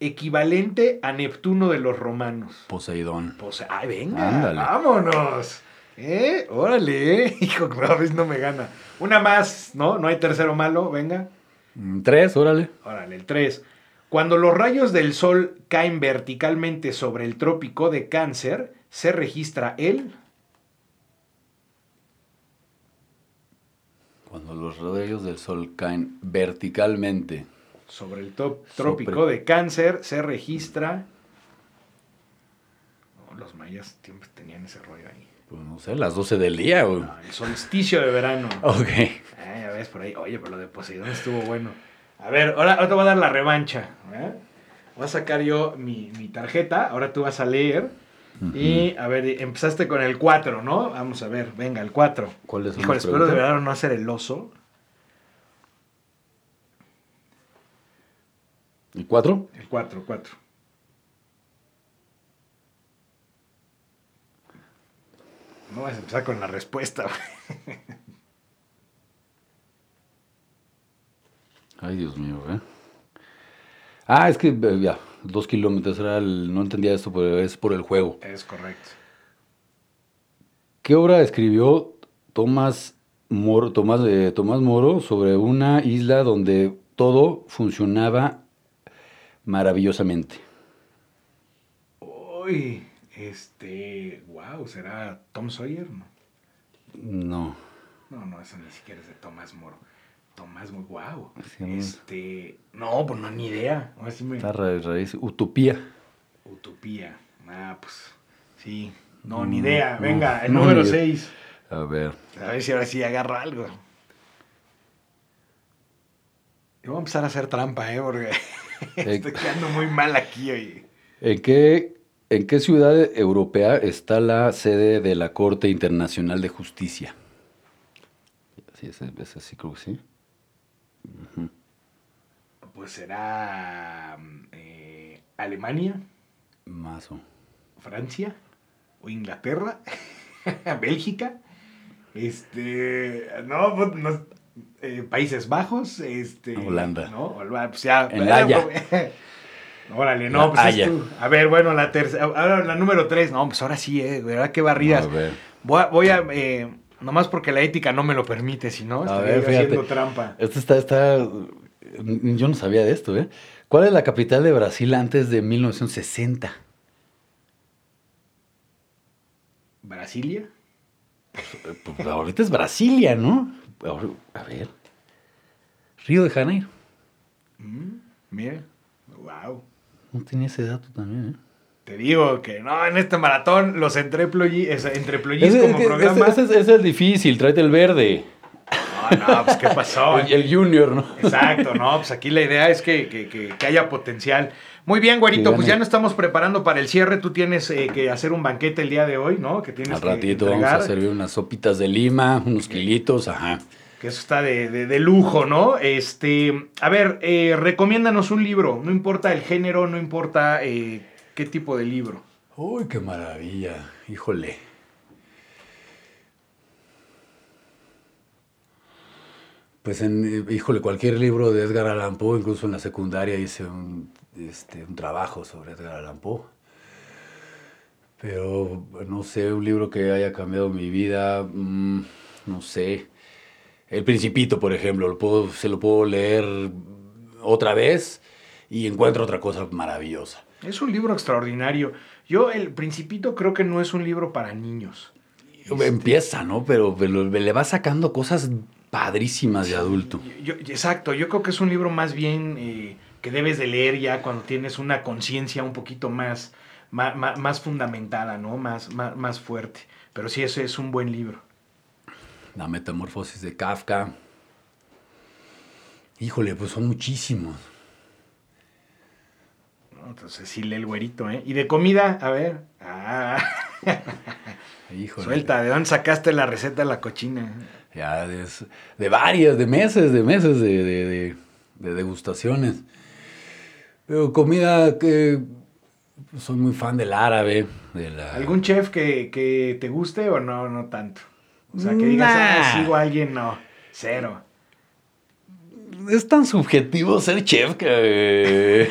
equivalente a Neptuno de los romanos. Poseidón. Ay, venga, vámonos. ¿Eh? Órale. Hijo, veces no me gana. Una más, ¿no? No hay tercero malo, venga. Mm, tres, órale. Órale, el tres. Cuando los rayos del sol caen verticalmente sobre el trópico de cáncer, se registra el... Cuando los rayos del sol caen verticalmente sobre el trópico de cáncer, se registra... los mayas siempre tenían ese rollo ahí. Pues no sé, las 12 del día, güey. el solsticio de verano. Ok. Ah, ya ves por ahí. Oye, pero lo de Poseidón estuvo bueno. A ver, ahora, te voy a dar la revancha. ¿eh? Voy a sacar yo mi, tarjeta. Ahora tú vas a leer. Y, a ver, empezaste con el 4, ¿no? Vamos a ver, venga, el 4. ¿Cuál es Híjole, espero de verdad no hacer el oso. ¿El 4? El 4, 4. No vas a empezar con la respuesta. Ay, Dios mío, ¿eh? Ah, es que eh, ya, dos kilómetros era el, no entendía esto, pero es por el juego. Es correcto. ¿Qué obra escribió Tomás Moro, Tomás, eh, Tomás Moro sobre una isla donde todo funcionaba maravillosamente? Uy. Este, wow, ¿será Tom Sawyer? No. No. No, no, eso ni siquiera es de Tomás Moro. Tomás Moro, wow. este, no, pues no, ni idea. Está raíz, Utopía. Utopía. Ah, pues, sí. No, ni idea. Venga, el número 6. A ver. A ver si ahora sí agarra algo. Yo voy a empezar a hacer trampa, ¿eh? Porque estoy quedando muy mal aquí, oye. ¿En qué ¿En qué ciudad europea está la sede de la Corte Internacional de Justicia? Sí, es, así, creo que sí. Pues será eh, Alemania. Más o. Francia. O Inglaterra. Bélgica. Este. No, pues, eh, Países Bajos. Este. Holanda. ¿no? Pues ya, en Haya. Órale, no, pues es tú. A ver, bueno, la tercera. Ahora la número tres. No, pues ahora sí, eh, ¿verdad? Qué barridas. A ver. Voy a. Voy a eh, nomás porque la ética no me lo permite, si no, estaría haciendo trampa. Esto está, está. Yo no sabía de esto, ¿eh? ¿Cuál es la capital de Brasil antes de 1960? ¿Brasilia? Pues, pues, ahorita es Brasilia, ¿no? A ver. Río de Janeiro. Mm, mira, wow. No tenía ese dato también, ¿eh? Te digo que no, en este maratón los entreployis, entre como programa. Ese, es difícil, tráete el verde. No, no, pues qué pasó. el, junior, ¿no? Exacto, no, pues aquí la idea es que, que, que, haya potencial. Muy bien, güerito, pues ya nos estamos preparando para el cierre. Tú tienes eh, que hacer un banquete el día de hoy, ¿no? Que tienes Al ratito vamos a servir unas sopitas de lima, unos kilitos, ajá. Que eso está de, de, lujo, ¿no? Este, a ver, eh, recomiéndanos un libro, no importa el género, no importa eh, qué tipo de libro. Uy, qué maravilla, híjole. Pues en, híjole, cualquier libro de Edgar Allan Poe, incluso en la secundaria hice un, este, un trabajo sobre Edgar Allan Poe. Pero no sé, un libro que haya cambiado mi vida, mm, no sé. El Principito, por ejemplo, lo puedo, se lo puedo leer otra vez y encuentro otra cosa maravillosa. Es un libro extraordinario. Yo, El Principito, creo que no es un libro para niños. Este, Empieza, ¿no? Pero, le va sacando cosas padrísimas de adulto. exacto, yo creo que es un libro más bien eh, que debes de leer ya cuando tienes una conciencia un poquito más, más, más, fundamentada, ¿no? Más, más, más fuerte. Pero sí, ese es un buen libro. La metamorfosis de Kafka. Híjole, pues son muchísimos. Entonces sí lee el güerito, ¿eh? Y de comida, a ver. Ah. Híjole. Suelta, ¿de dónde sacaste la receta de la cochina? Ya, de, de varias, de meses, de meses de, de, de, degustaciones. Pero comida que soy muy fan del árabe. De la... ¿Algún chef que, que, te guste o no, no tanto? O sea, que digas, ah, sigo a alguien, no. Cero. Es tan subjetivo ser chef que.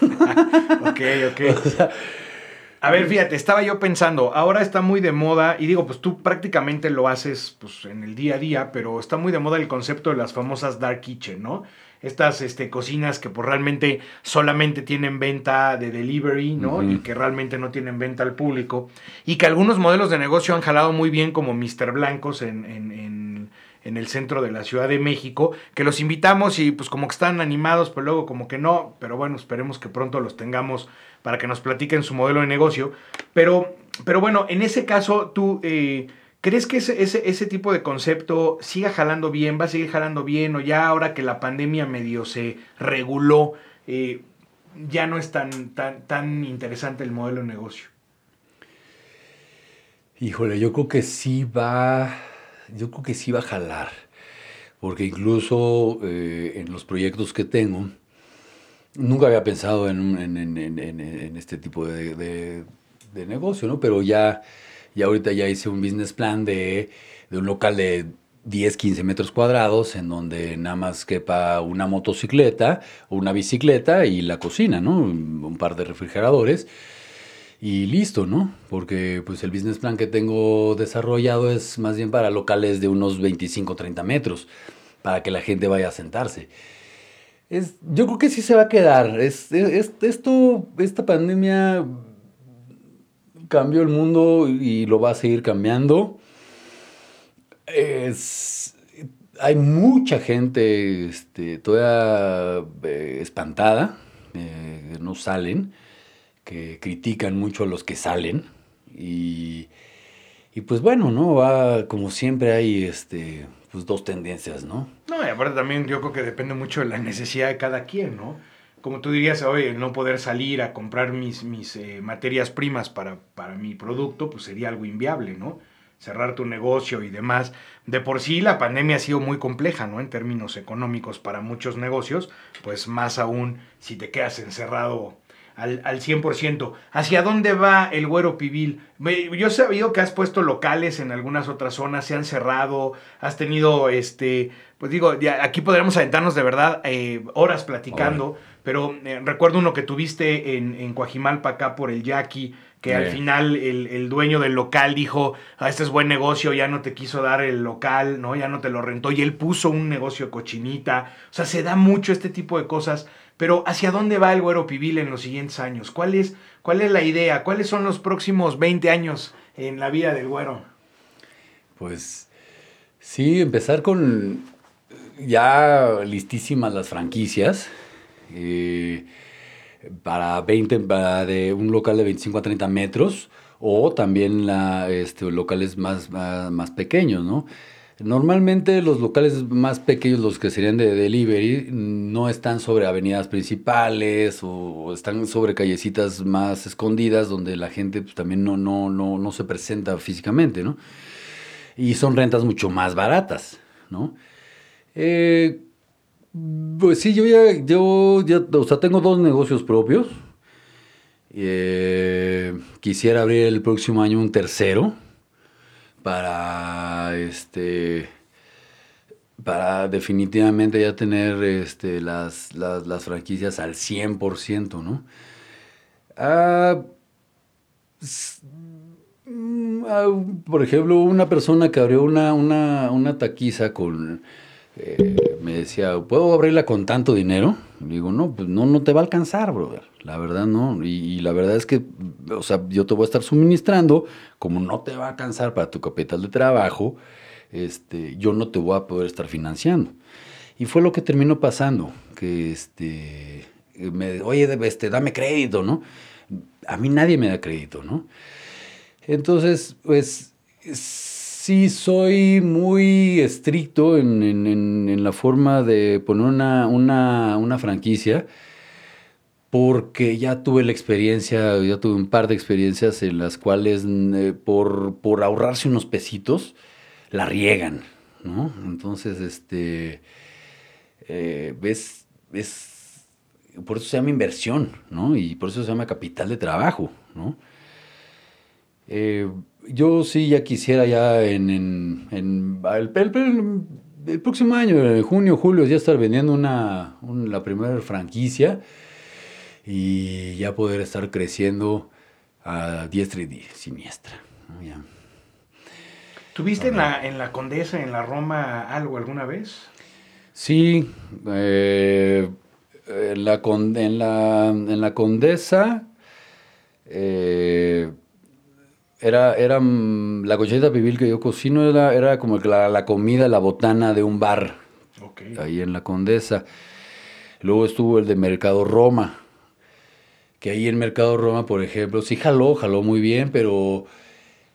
ok, ok. a ver, fíjate, estaba yo pensando, ahora está muy de moda, y digo, pues tú prácticamente lo haces pues, en el día a día, pero está muy de moda el concepto de las famosas dark kitchen, ¿no? Estas este, cocinas que pues realmente solamente tienen venta de delivery, ¿no? Y que realmente no tienen venta al público. Y que algunos modelos de negocio han jalado muy bien, como Mr. Blancos en, en, en, en el centro de la Ciudad de México, que los invitamos y pues como que están animados, pero luego como que no, pero bueno, esperemos que pronto los tengamos para que nos platiquen su modelo de negocio. Pero, pero bueno, en ese caso tú... Eh, ¿Crees que ese, ese, ese, tipo de concepto siga jalando bien, va a seguir jalando bien o ya ahora que la pandemia medio se reguló, eh, ya no es tan, tan, tan interesante el modelo de negocio? Híjole, yo creo que sí va, yo creo que sí va a jalar, porque incluso eh, en los proyectos que tengo, nunca había pensado en, en, en, este tipo de, de negocio, ¿no? Pero ya y ahorita ya hice un business plan de, un local de 10, 15 metros cuadrados en donde nada más quepa una motocicleta, una bicicleta y la cocina, ¿no? Un par de refrigeradores y listo, ¿no? Porque pues el business plan que tengo desarrollado es más bien para locales de unos 25, 30 metros, para que la gente vaya a sentarse. Es, yo creo que sí se va a quedar. Es, esto, esta pandemia cambió el mundo y lo va a seguir cambiando. hay mucha gente este, todavía eh, espantada, eh, no salen, que critican mucho a los que salen. Y, pues bueno, ¿no? Va, como siempre hay este, pues dos tendencias, ¿no? No, y aparte también yo creo que depende mucho de la necesidad de cada quien, ¿no? Como tú dirías, oye, no poder salir a comprar mis, mis eh, materias primas para, para mi producto, pues sería algo inviable, ¿no? Cerrar tu negocio y demás. De por sí la pandemia ha sido muy compleja, ¿no? En términos económicos para muchos negocios, pues más aún si te quedas encerrado al, al 100%. ¿Hacia dónde va el Güero Pibil? Yo he sabido que has puesto locales en algunas otras zonas, se han cerrado, has tenido, este, pues digo, aquí podríamos aventarnos de verdad eh, horas platicando, pero eh, recuerdo uno que tuviste en, en Coajimalpa acá por el Yaqui, que al final el, el dueño del local dijo, ah, este es buen negocio, ya no te quiso dar el local, ¿no? Ya no te lo rentó y él puso un negocio de cochinita. O sea, se da mucho este tipo de cosas. Pero ¿hacia dónde va el Güero Pibil en los siguientes años? ¿Cuál es, cuál es la idea? ¿Cuáles son los próximos 20 años en la vida del Güero? Pues sí, empezar con ya listísimas las franquicias. Eh, para 20, para de un local de 25 a 30 metros o también la, este, locales más, más, más pequeños, ¿no? Normalmente los locales más pequeños, los que serían de delivery, no están sobre avenidas principales o están sobre callecitas más escondidas donde la gente pues, también no, no, no, no se presenta físicamente, ¿no? Y son rentas mucho más baratas, ¿no? Eh, pues sí, yo ya, yo ya, o sea, tengo dos negocios propios. Eh, quisiera abrir el próximo año un tercero para, este, para definitivamente ya tener, este, las, las, franquicias al 100%, ¿no? Ah, mm, ah, por ejemplo, una persona que abrió una, una, una taquiza con, eh, me decía, ¿puedo abrirla con tanto dinero? Le digo, no, pues no, no te va a alcanzar, brother. La verdad no. Y, la verdad es que, o sea, yo te voy a estar suministrando, como no te va a alcanzar para tu capital de trabajo, este, yo no te voy a poder estar financiando. Y fue lo que terminó pasando, que este, oye, este, dame crédito, ¿no? A mí nadie me da crédito, ¿no? Entonces, pues sí soy muy estricto en, la forma de poner una, franquicia porque ya tuve la experiencia, ya tuve un par de experiencias en las cuales eh, por, ahorrarse unos pesitos la riegan, ¿no? Entonces, este, eh, ves, ves, por eso se llama inversión, ¿no? Y por eso se llama capital de trabajo, ¿no? Eh, yo sí ya quisiera ya en, en- en- el, el- el próximo año, en junio, julio, ya estar vendiendo una, un- la primera franquicia y ya poder estar creciendo a diestra y siniestra. ¿no? Ya. ¿Tuviste en la, en la Condesa, en la Roma, algo alguna vez? Sí, eh, en, la, en, la, en la Condesa eh, era, era mm, la cochinita pibil que yo cocino, era, era como la, la comida, la botana de un bar Ok. ahí en la Condesa. Luego estuvo el de Mercado Roma, que ahí en Mercado Roma, por ejemplo, sí jaló, jaló muy bien, pero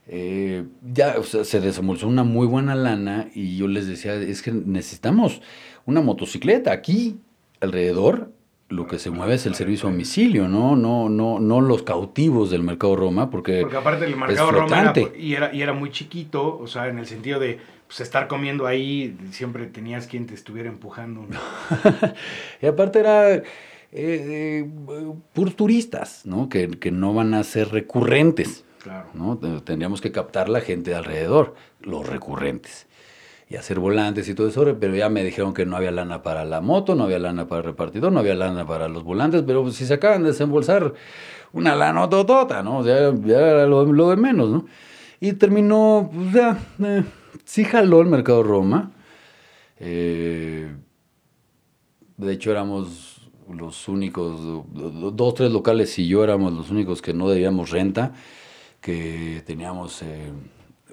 eh, ya o sea, se desembolsó una muy buena lana y yo les decía, es que necesitamos una motocicleta aquí alrededor. Lo que se mueve es el servicio a domicilio, ¿no? No, no, no los cautivos del Mercado Roma, porque, Porque aparte el mercado Roma era, y, era, y era muy chiquito, o sea, en el sentido de pues, estar comiendo ahí, siempre tenías quien te estuviera empujando. ¿no? Y aparte era eh, eh, puros turistas, ¿no? Que, que no van a ser recurrentes, Claro. ¿no? Te- Tendríamos que captar la gente de alrededor, los recurrentes. Y hacer volantes y todo eso, pero ya me dijeron que no había lana para la moto, no había lana para el repartidor, no había lana para los volantes, pero pues, si se acaban de desembolsar una lana totota, ¿no? Ya, ya era lo, lo de menos, ¿no? Y terminó, pues ya, eh, sí jaló el mercado Roma. Eh, de hecho, éramos los únicos, do- do- dos, tres locales y yo éramos los únicos que no debíamos renta, que teníamos eh,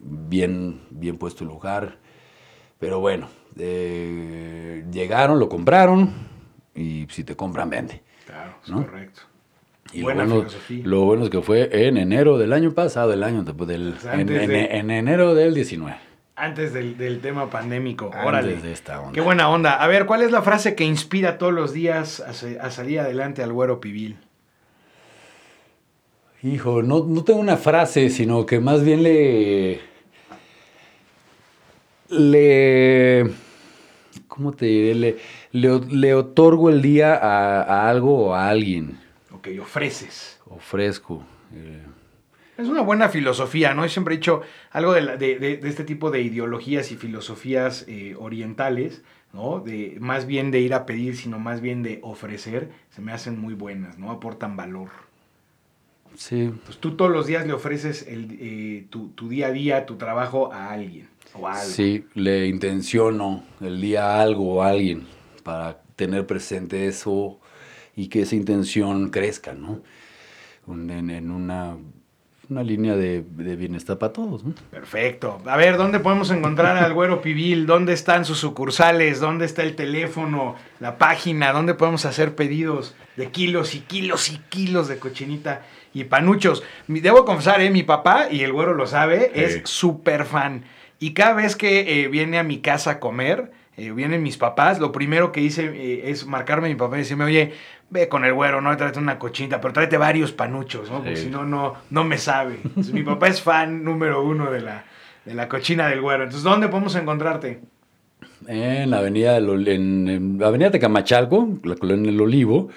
bien, bien puesto el lugar. Pero bueno, eh, llegaron, lo compraron y si te compran, vende. Claro, es ¿No? correcto. Y lo Buena bueno, filosofía. lo bueno es que fue en enero del año pasado, el año después del, sea, en, en- enero del 19. Antes del, del tema pandémico, Antes órale. de esta onda. Qué buena onda. A ver, ¿cuál es la frase que inspira todos los días a salir adelante al güero pibil? Hijo, no, no tengo una frase, sino que más bien le. Le. ¿Cómo te diré? Le, le, le otorgo el día a, a algo o a alguien. Ok. Ofreces. Ofrezco. eh, Es una buena filosofía, ¿no? Yo siempre he dicho algo de, la- de- de- de este tipo de ideologías y filosofías eh, orientales, ¿no? De, más bien de ir a pedir, sino más bien de ofrecer, se me hacen muy buenas, ¿no? Aportan valor. sí, Pues tú todos los días le ofreces el, eh, tu, tu día a día, tu trabajo a alguien o a algo. sí, le intenciono el día a algo o a alguien para tener presente eso y que esa intención crezca, ¿no? En, en una, una línea de, de bienestar para todos, ¿no? Perfecto. A ver, ¿dónde podemos encontrar al Güero Pibil? ¿Dónde están sus sucursales? ¿Dónde está el teléfono? ¿La página? ¿Dónde podemos hacer pedidos de kilos y kilos y kilos de cochinita y panuchos? Debo confesar, ¿eh? mi papá, y el Güero lo sabe, Sí. es súper fan. Y cada vez que eh, viene a mi casa a comer, eh, vienen mis papás, lo primero que hice eh, es marcarme a mi papá y decirme, oye, ve con el güero, no tráete una cochinita, pero tráete varios panuchos, ¿no? Porque Sí. si no, no, no me sabe. Entonces, mi papá es fan número uno de la, de la cochina del güero. Entonces, ¿dónde podemos encontrarte? En la avenida, en, en la avenida Tecamachalco, la colonia El Olivo,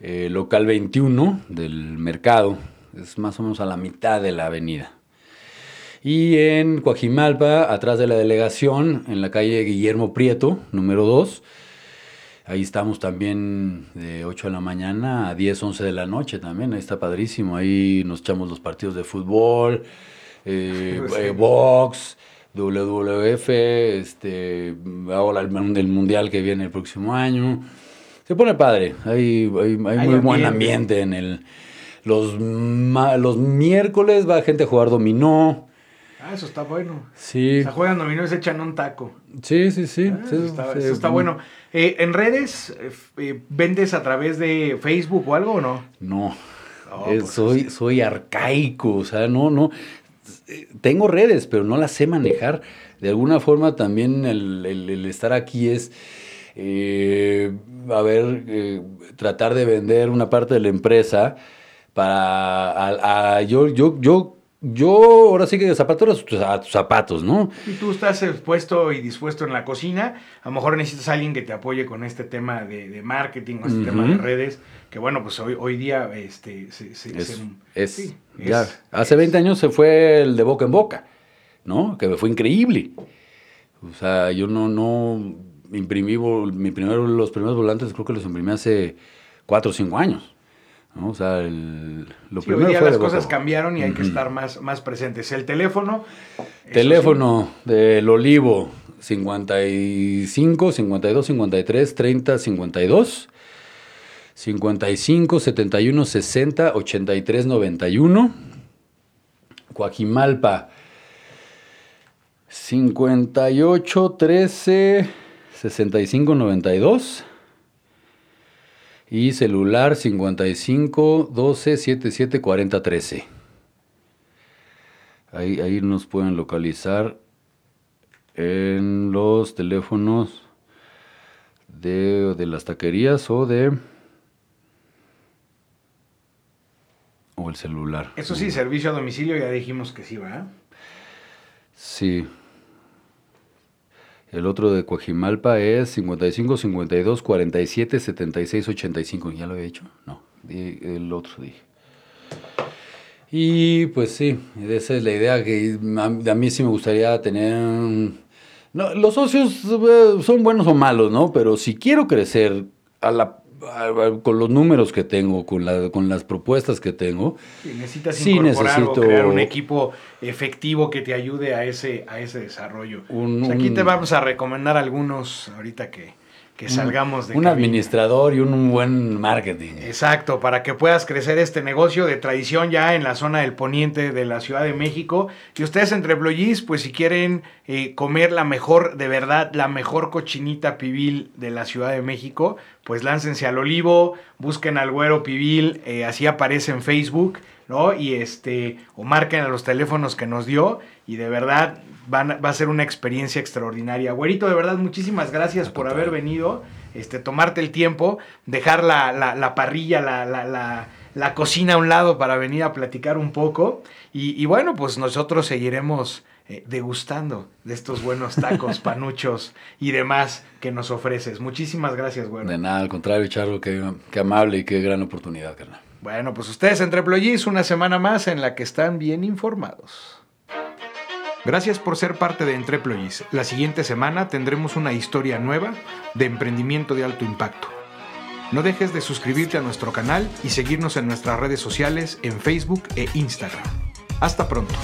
eh, local 21 del mercado. Es más o menos a la mitad de la avenida. Y en Coajimalpa, atrás de la delegación, en la calle Guillermo Prieto, número 2. Ahí estamos también de 8 de la mañana a 10, 11 de la noche también. Ahí está padrísimo. Ahí nos echamos los partidos de fútbol, eh, Sí. eh, box, WWF, este, ahora el, mun- el mundial que viene el próximo año. Se pone padre. Hay, hay, hay Hay muy buen ambiente. en el... Los, los miércoles va gente a jugar dominó. Ah, eso está bueno. Sí, Se juegan dominó y se echan un taco. sí, sí, sí. Ah, Sí, eso, está, sí, eso está bueno. Eh, ¿En redes eh, eh, vendes a través de Facebook o algo o no? No, eh, pues, soy, soy arcaico, o sea, no, no. Tengo redes, pero no las sé manejar. De alguna forma también el, el- el estar aquí es, eh, a ver, eh, tratar de vender una parte de la empresa para, a- a- yo, yo, yo, yo, ahora sí que de zapatos a tus- a tus zapatos, ¿no? Y tú estás expuesto y dispuesto en la cocina, a lo mejor necesitas a alguien que te apoye con este tema de, de marketing, con este tema de redes, que bueno, pues hoy, hoy día este, se, se- Es, se- es- sí, ya, es- hace 20 años se fue el de boca en boca, ¿no? Que me fue increíble. O sea, yo no, no imprimí, mi primero, los primeros volantes creo que los imprimí hace 4 o 5 años, ¿no? O sea, el, lo sí, hoy primero día fue las cosas cambiaron y hay que Ujú. estar más, más presentes. El teléfono. Teléfono del Olivo 55 52 53 30 52 55 71 60 83 91 Coajimalpa 58 13 65 92 y celular 55 12 77 40 13 Ahí, ahí nos pueden localizar en los teléfonos de, de las taquerías o de... o el celular. Eso sí, servicio a domicilio, ya dijimos que sí, ¿verdad? Sí. El otro de Coajimalpa es 55 52 47 76 85. ¿Ya lo había dicho? No. El otro dije. Y pues sí, esa es la idea que a, mí sí me gustaría tener... Los socios eh, son buenos o malos, ¿no? Pero si quiero crecer a la, con los números que tengo, con, la, con las propuestas que tengo, Sí, necesitas Sí, incorporar o necesito- crear un equipo efectivo que te ayude a ese, a ese desarrollo. Un- O sea, aquí un- te vamos a recomendar algunos ahorita que, que salgamos de un cabina. administrador y un buen marketing. Exacto, para que puedas crecer este negocio de tradición ya en la zona del poniente de la Ciudad de México. Y ustedes entre Bloyis, pues si quieren eh, comer la mejor, de verdad, la mejor cochinita pibil de la Ciudad de México, pues láncense al olivo, busquen al güero pibil, eh, así aparece en Facebook, ¿no? Y este, o marquen a los teléfonos que nos dio y de verdad van, va a ser una experiencia extraordinaria. Güerito, de verdad, muchísimas gracias por haber venido, este, tomarte el tiempo, dejar la, la- la parrilla, la, la- la- la cocina a un lado para venir a platicar un poco. Y, y bueno, pues nosotros seguiremos eh, degustando de estos buenos tacos, panuchos y demás que nos ofreces. Muchísimas gracias, güero. De nada, al contrario, Charlo, qué, qué amable y qué gran oportunidad, carnal. Bueno, pues ustedes entre Ployis, una semana más en la que están bien informados. Gracias por ser parte de Entreployis. La siguiente semana tendremos una historia nueva de emprendimiento de alto impacto. No dejes de suscribirte a nuestro canal y seguirnos en nuestras redes sociales en Facebook e Instagram. Hasta pronto.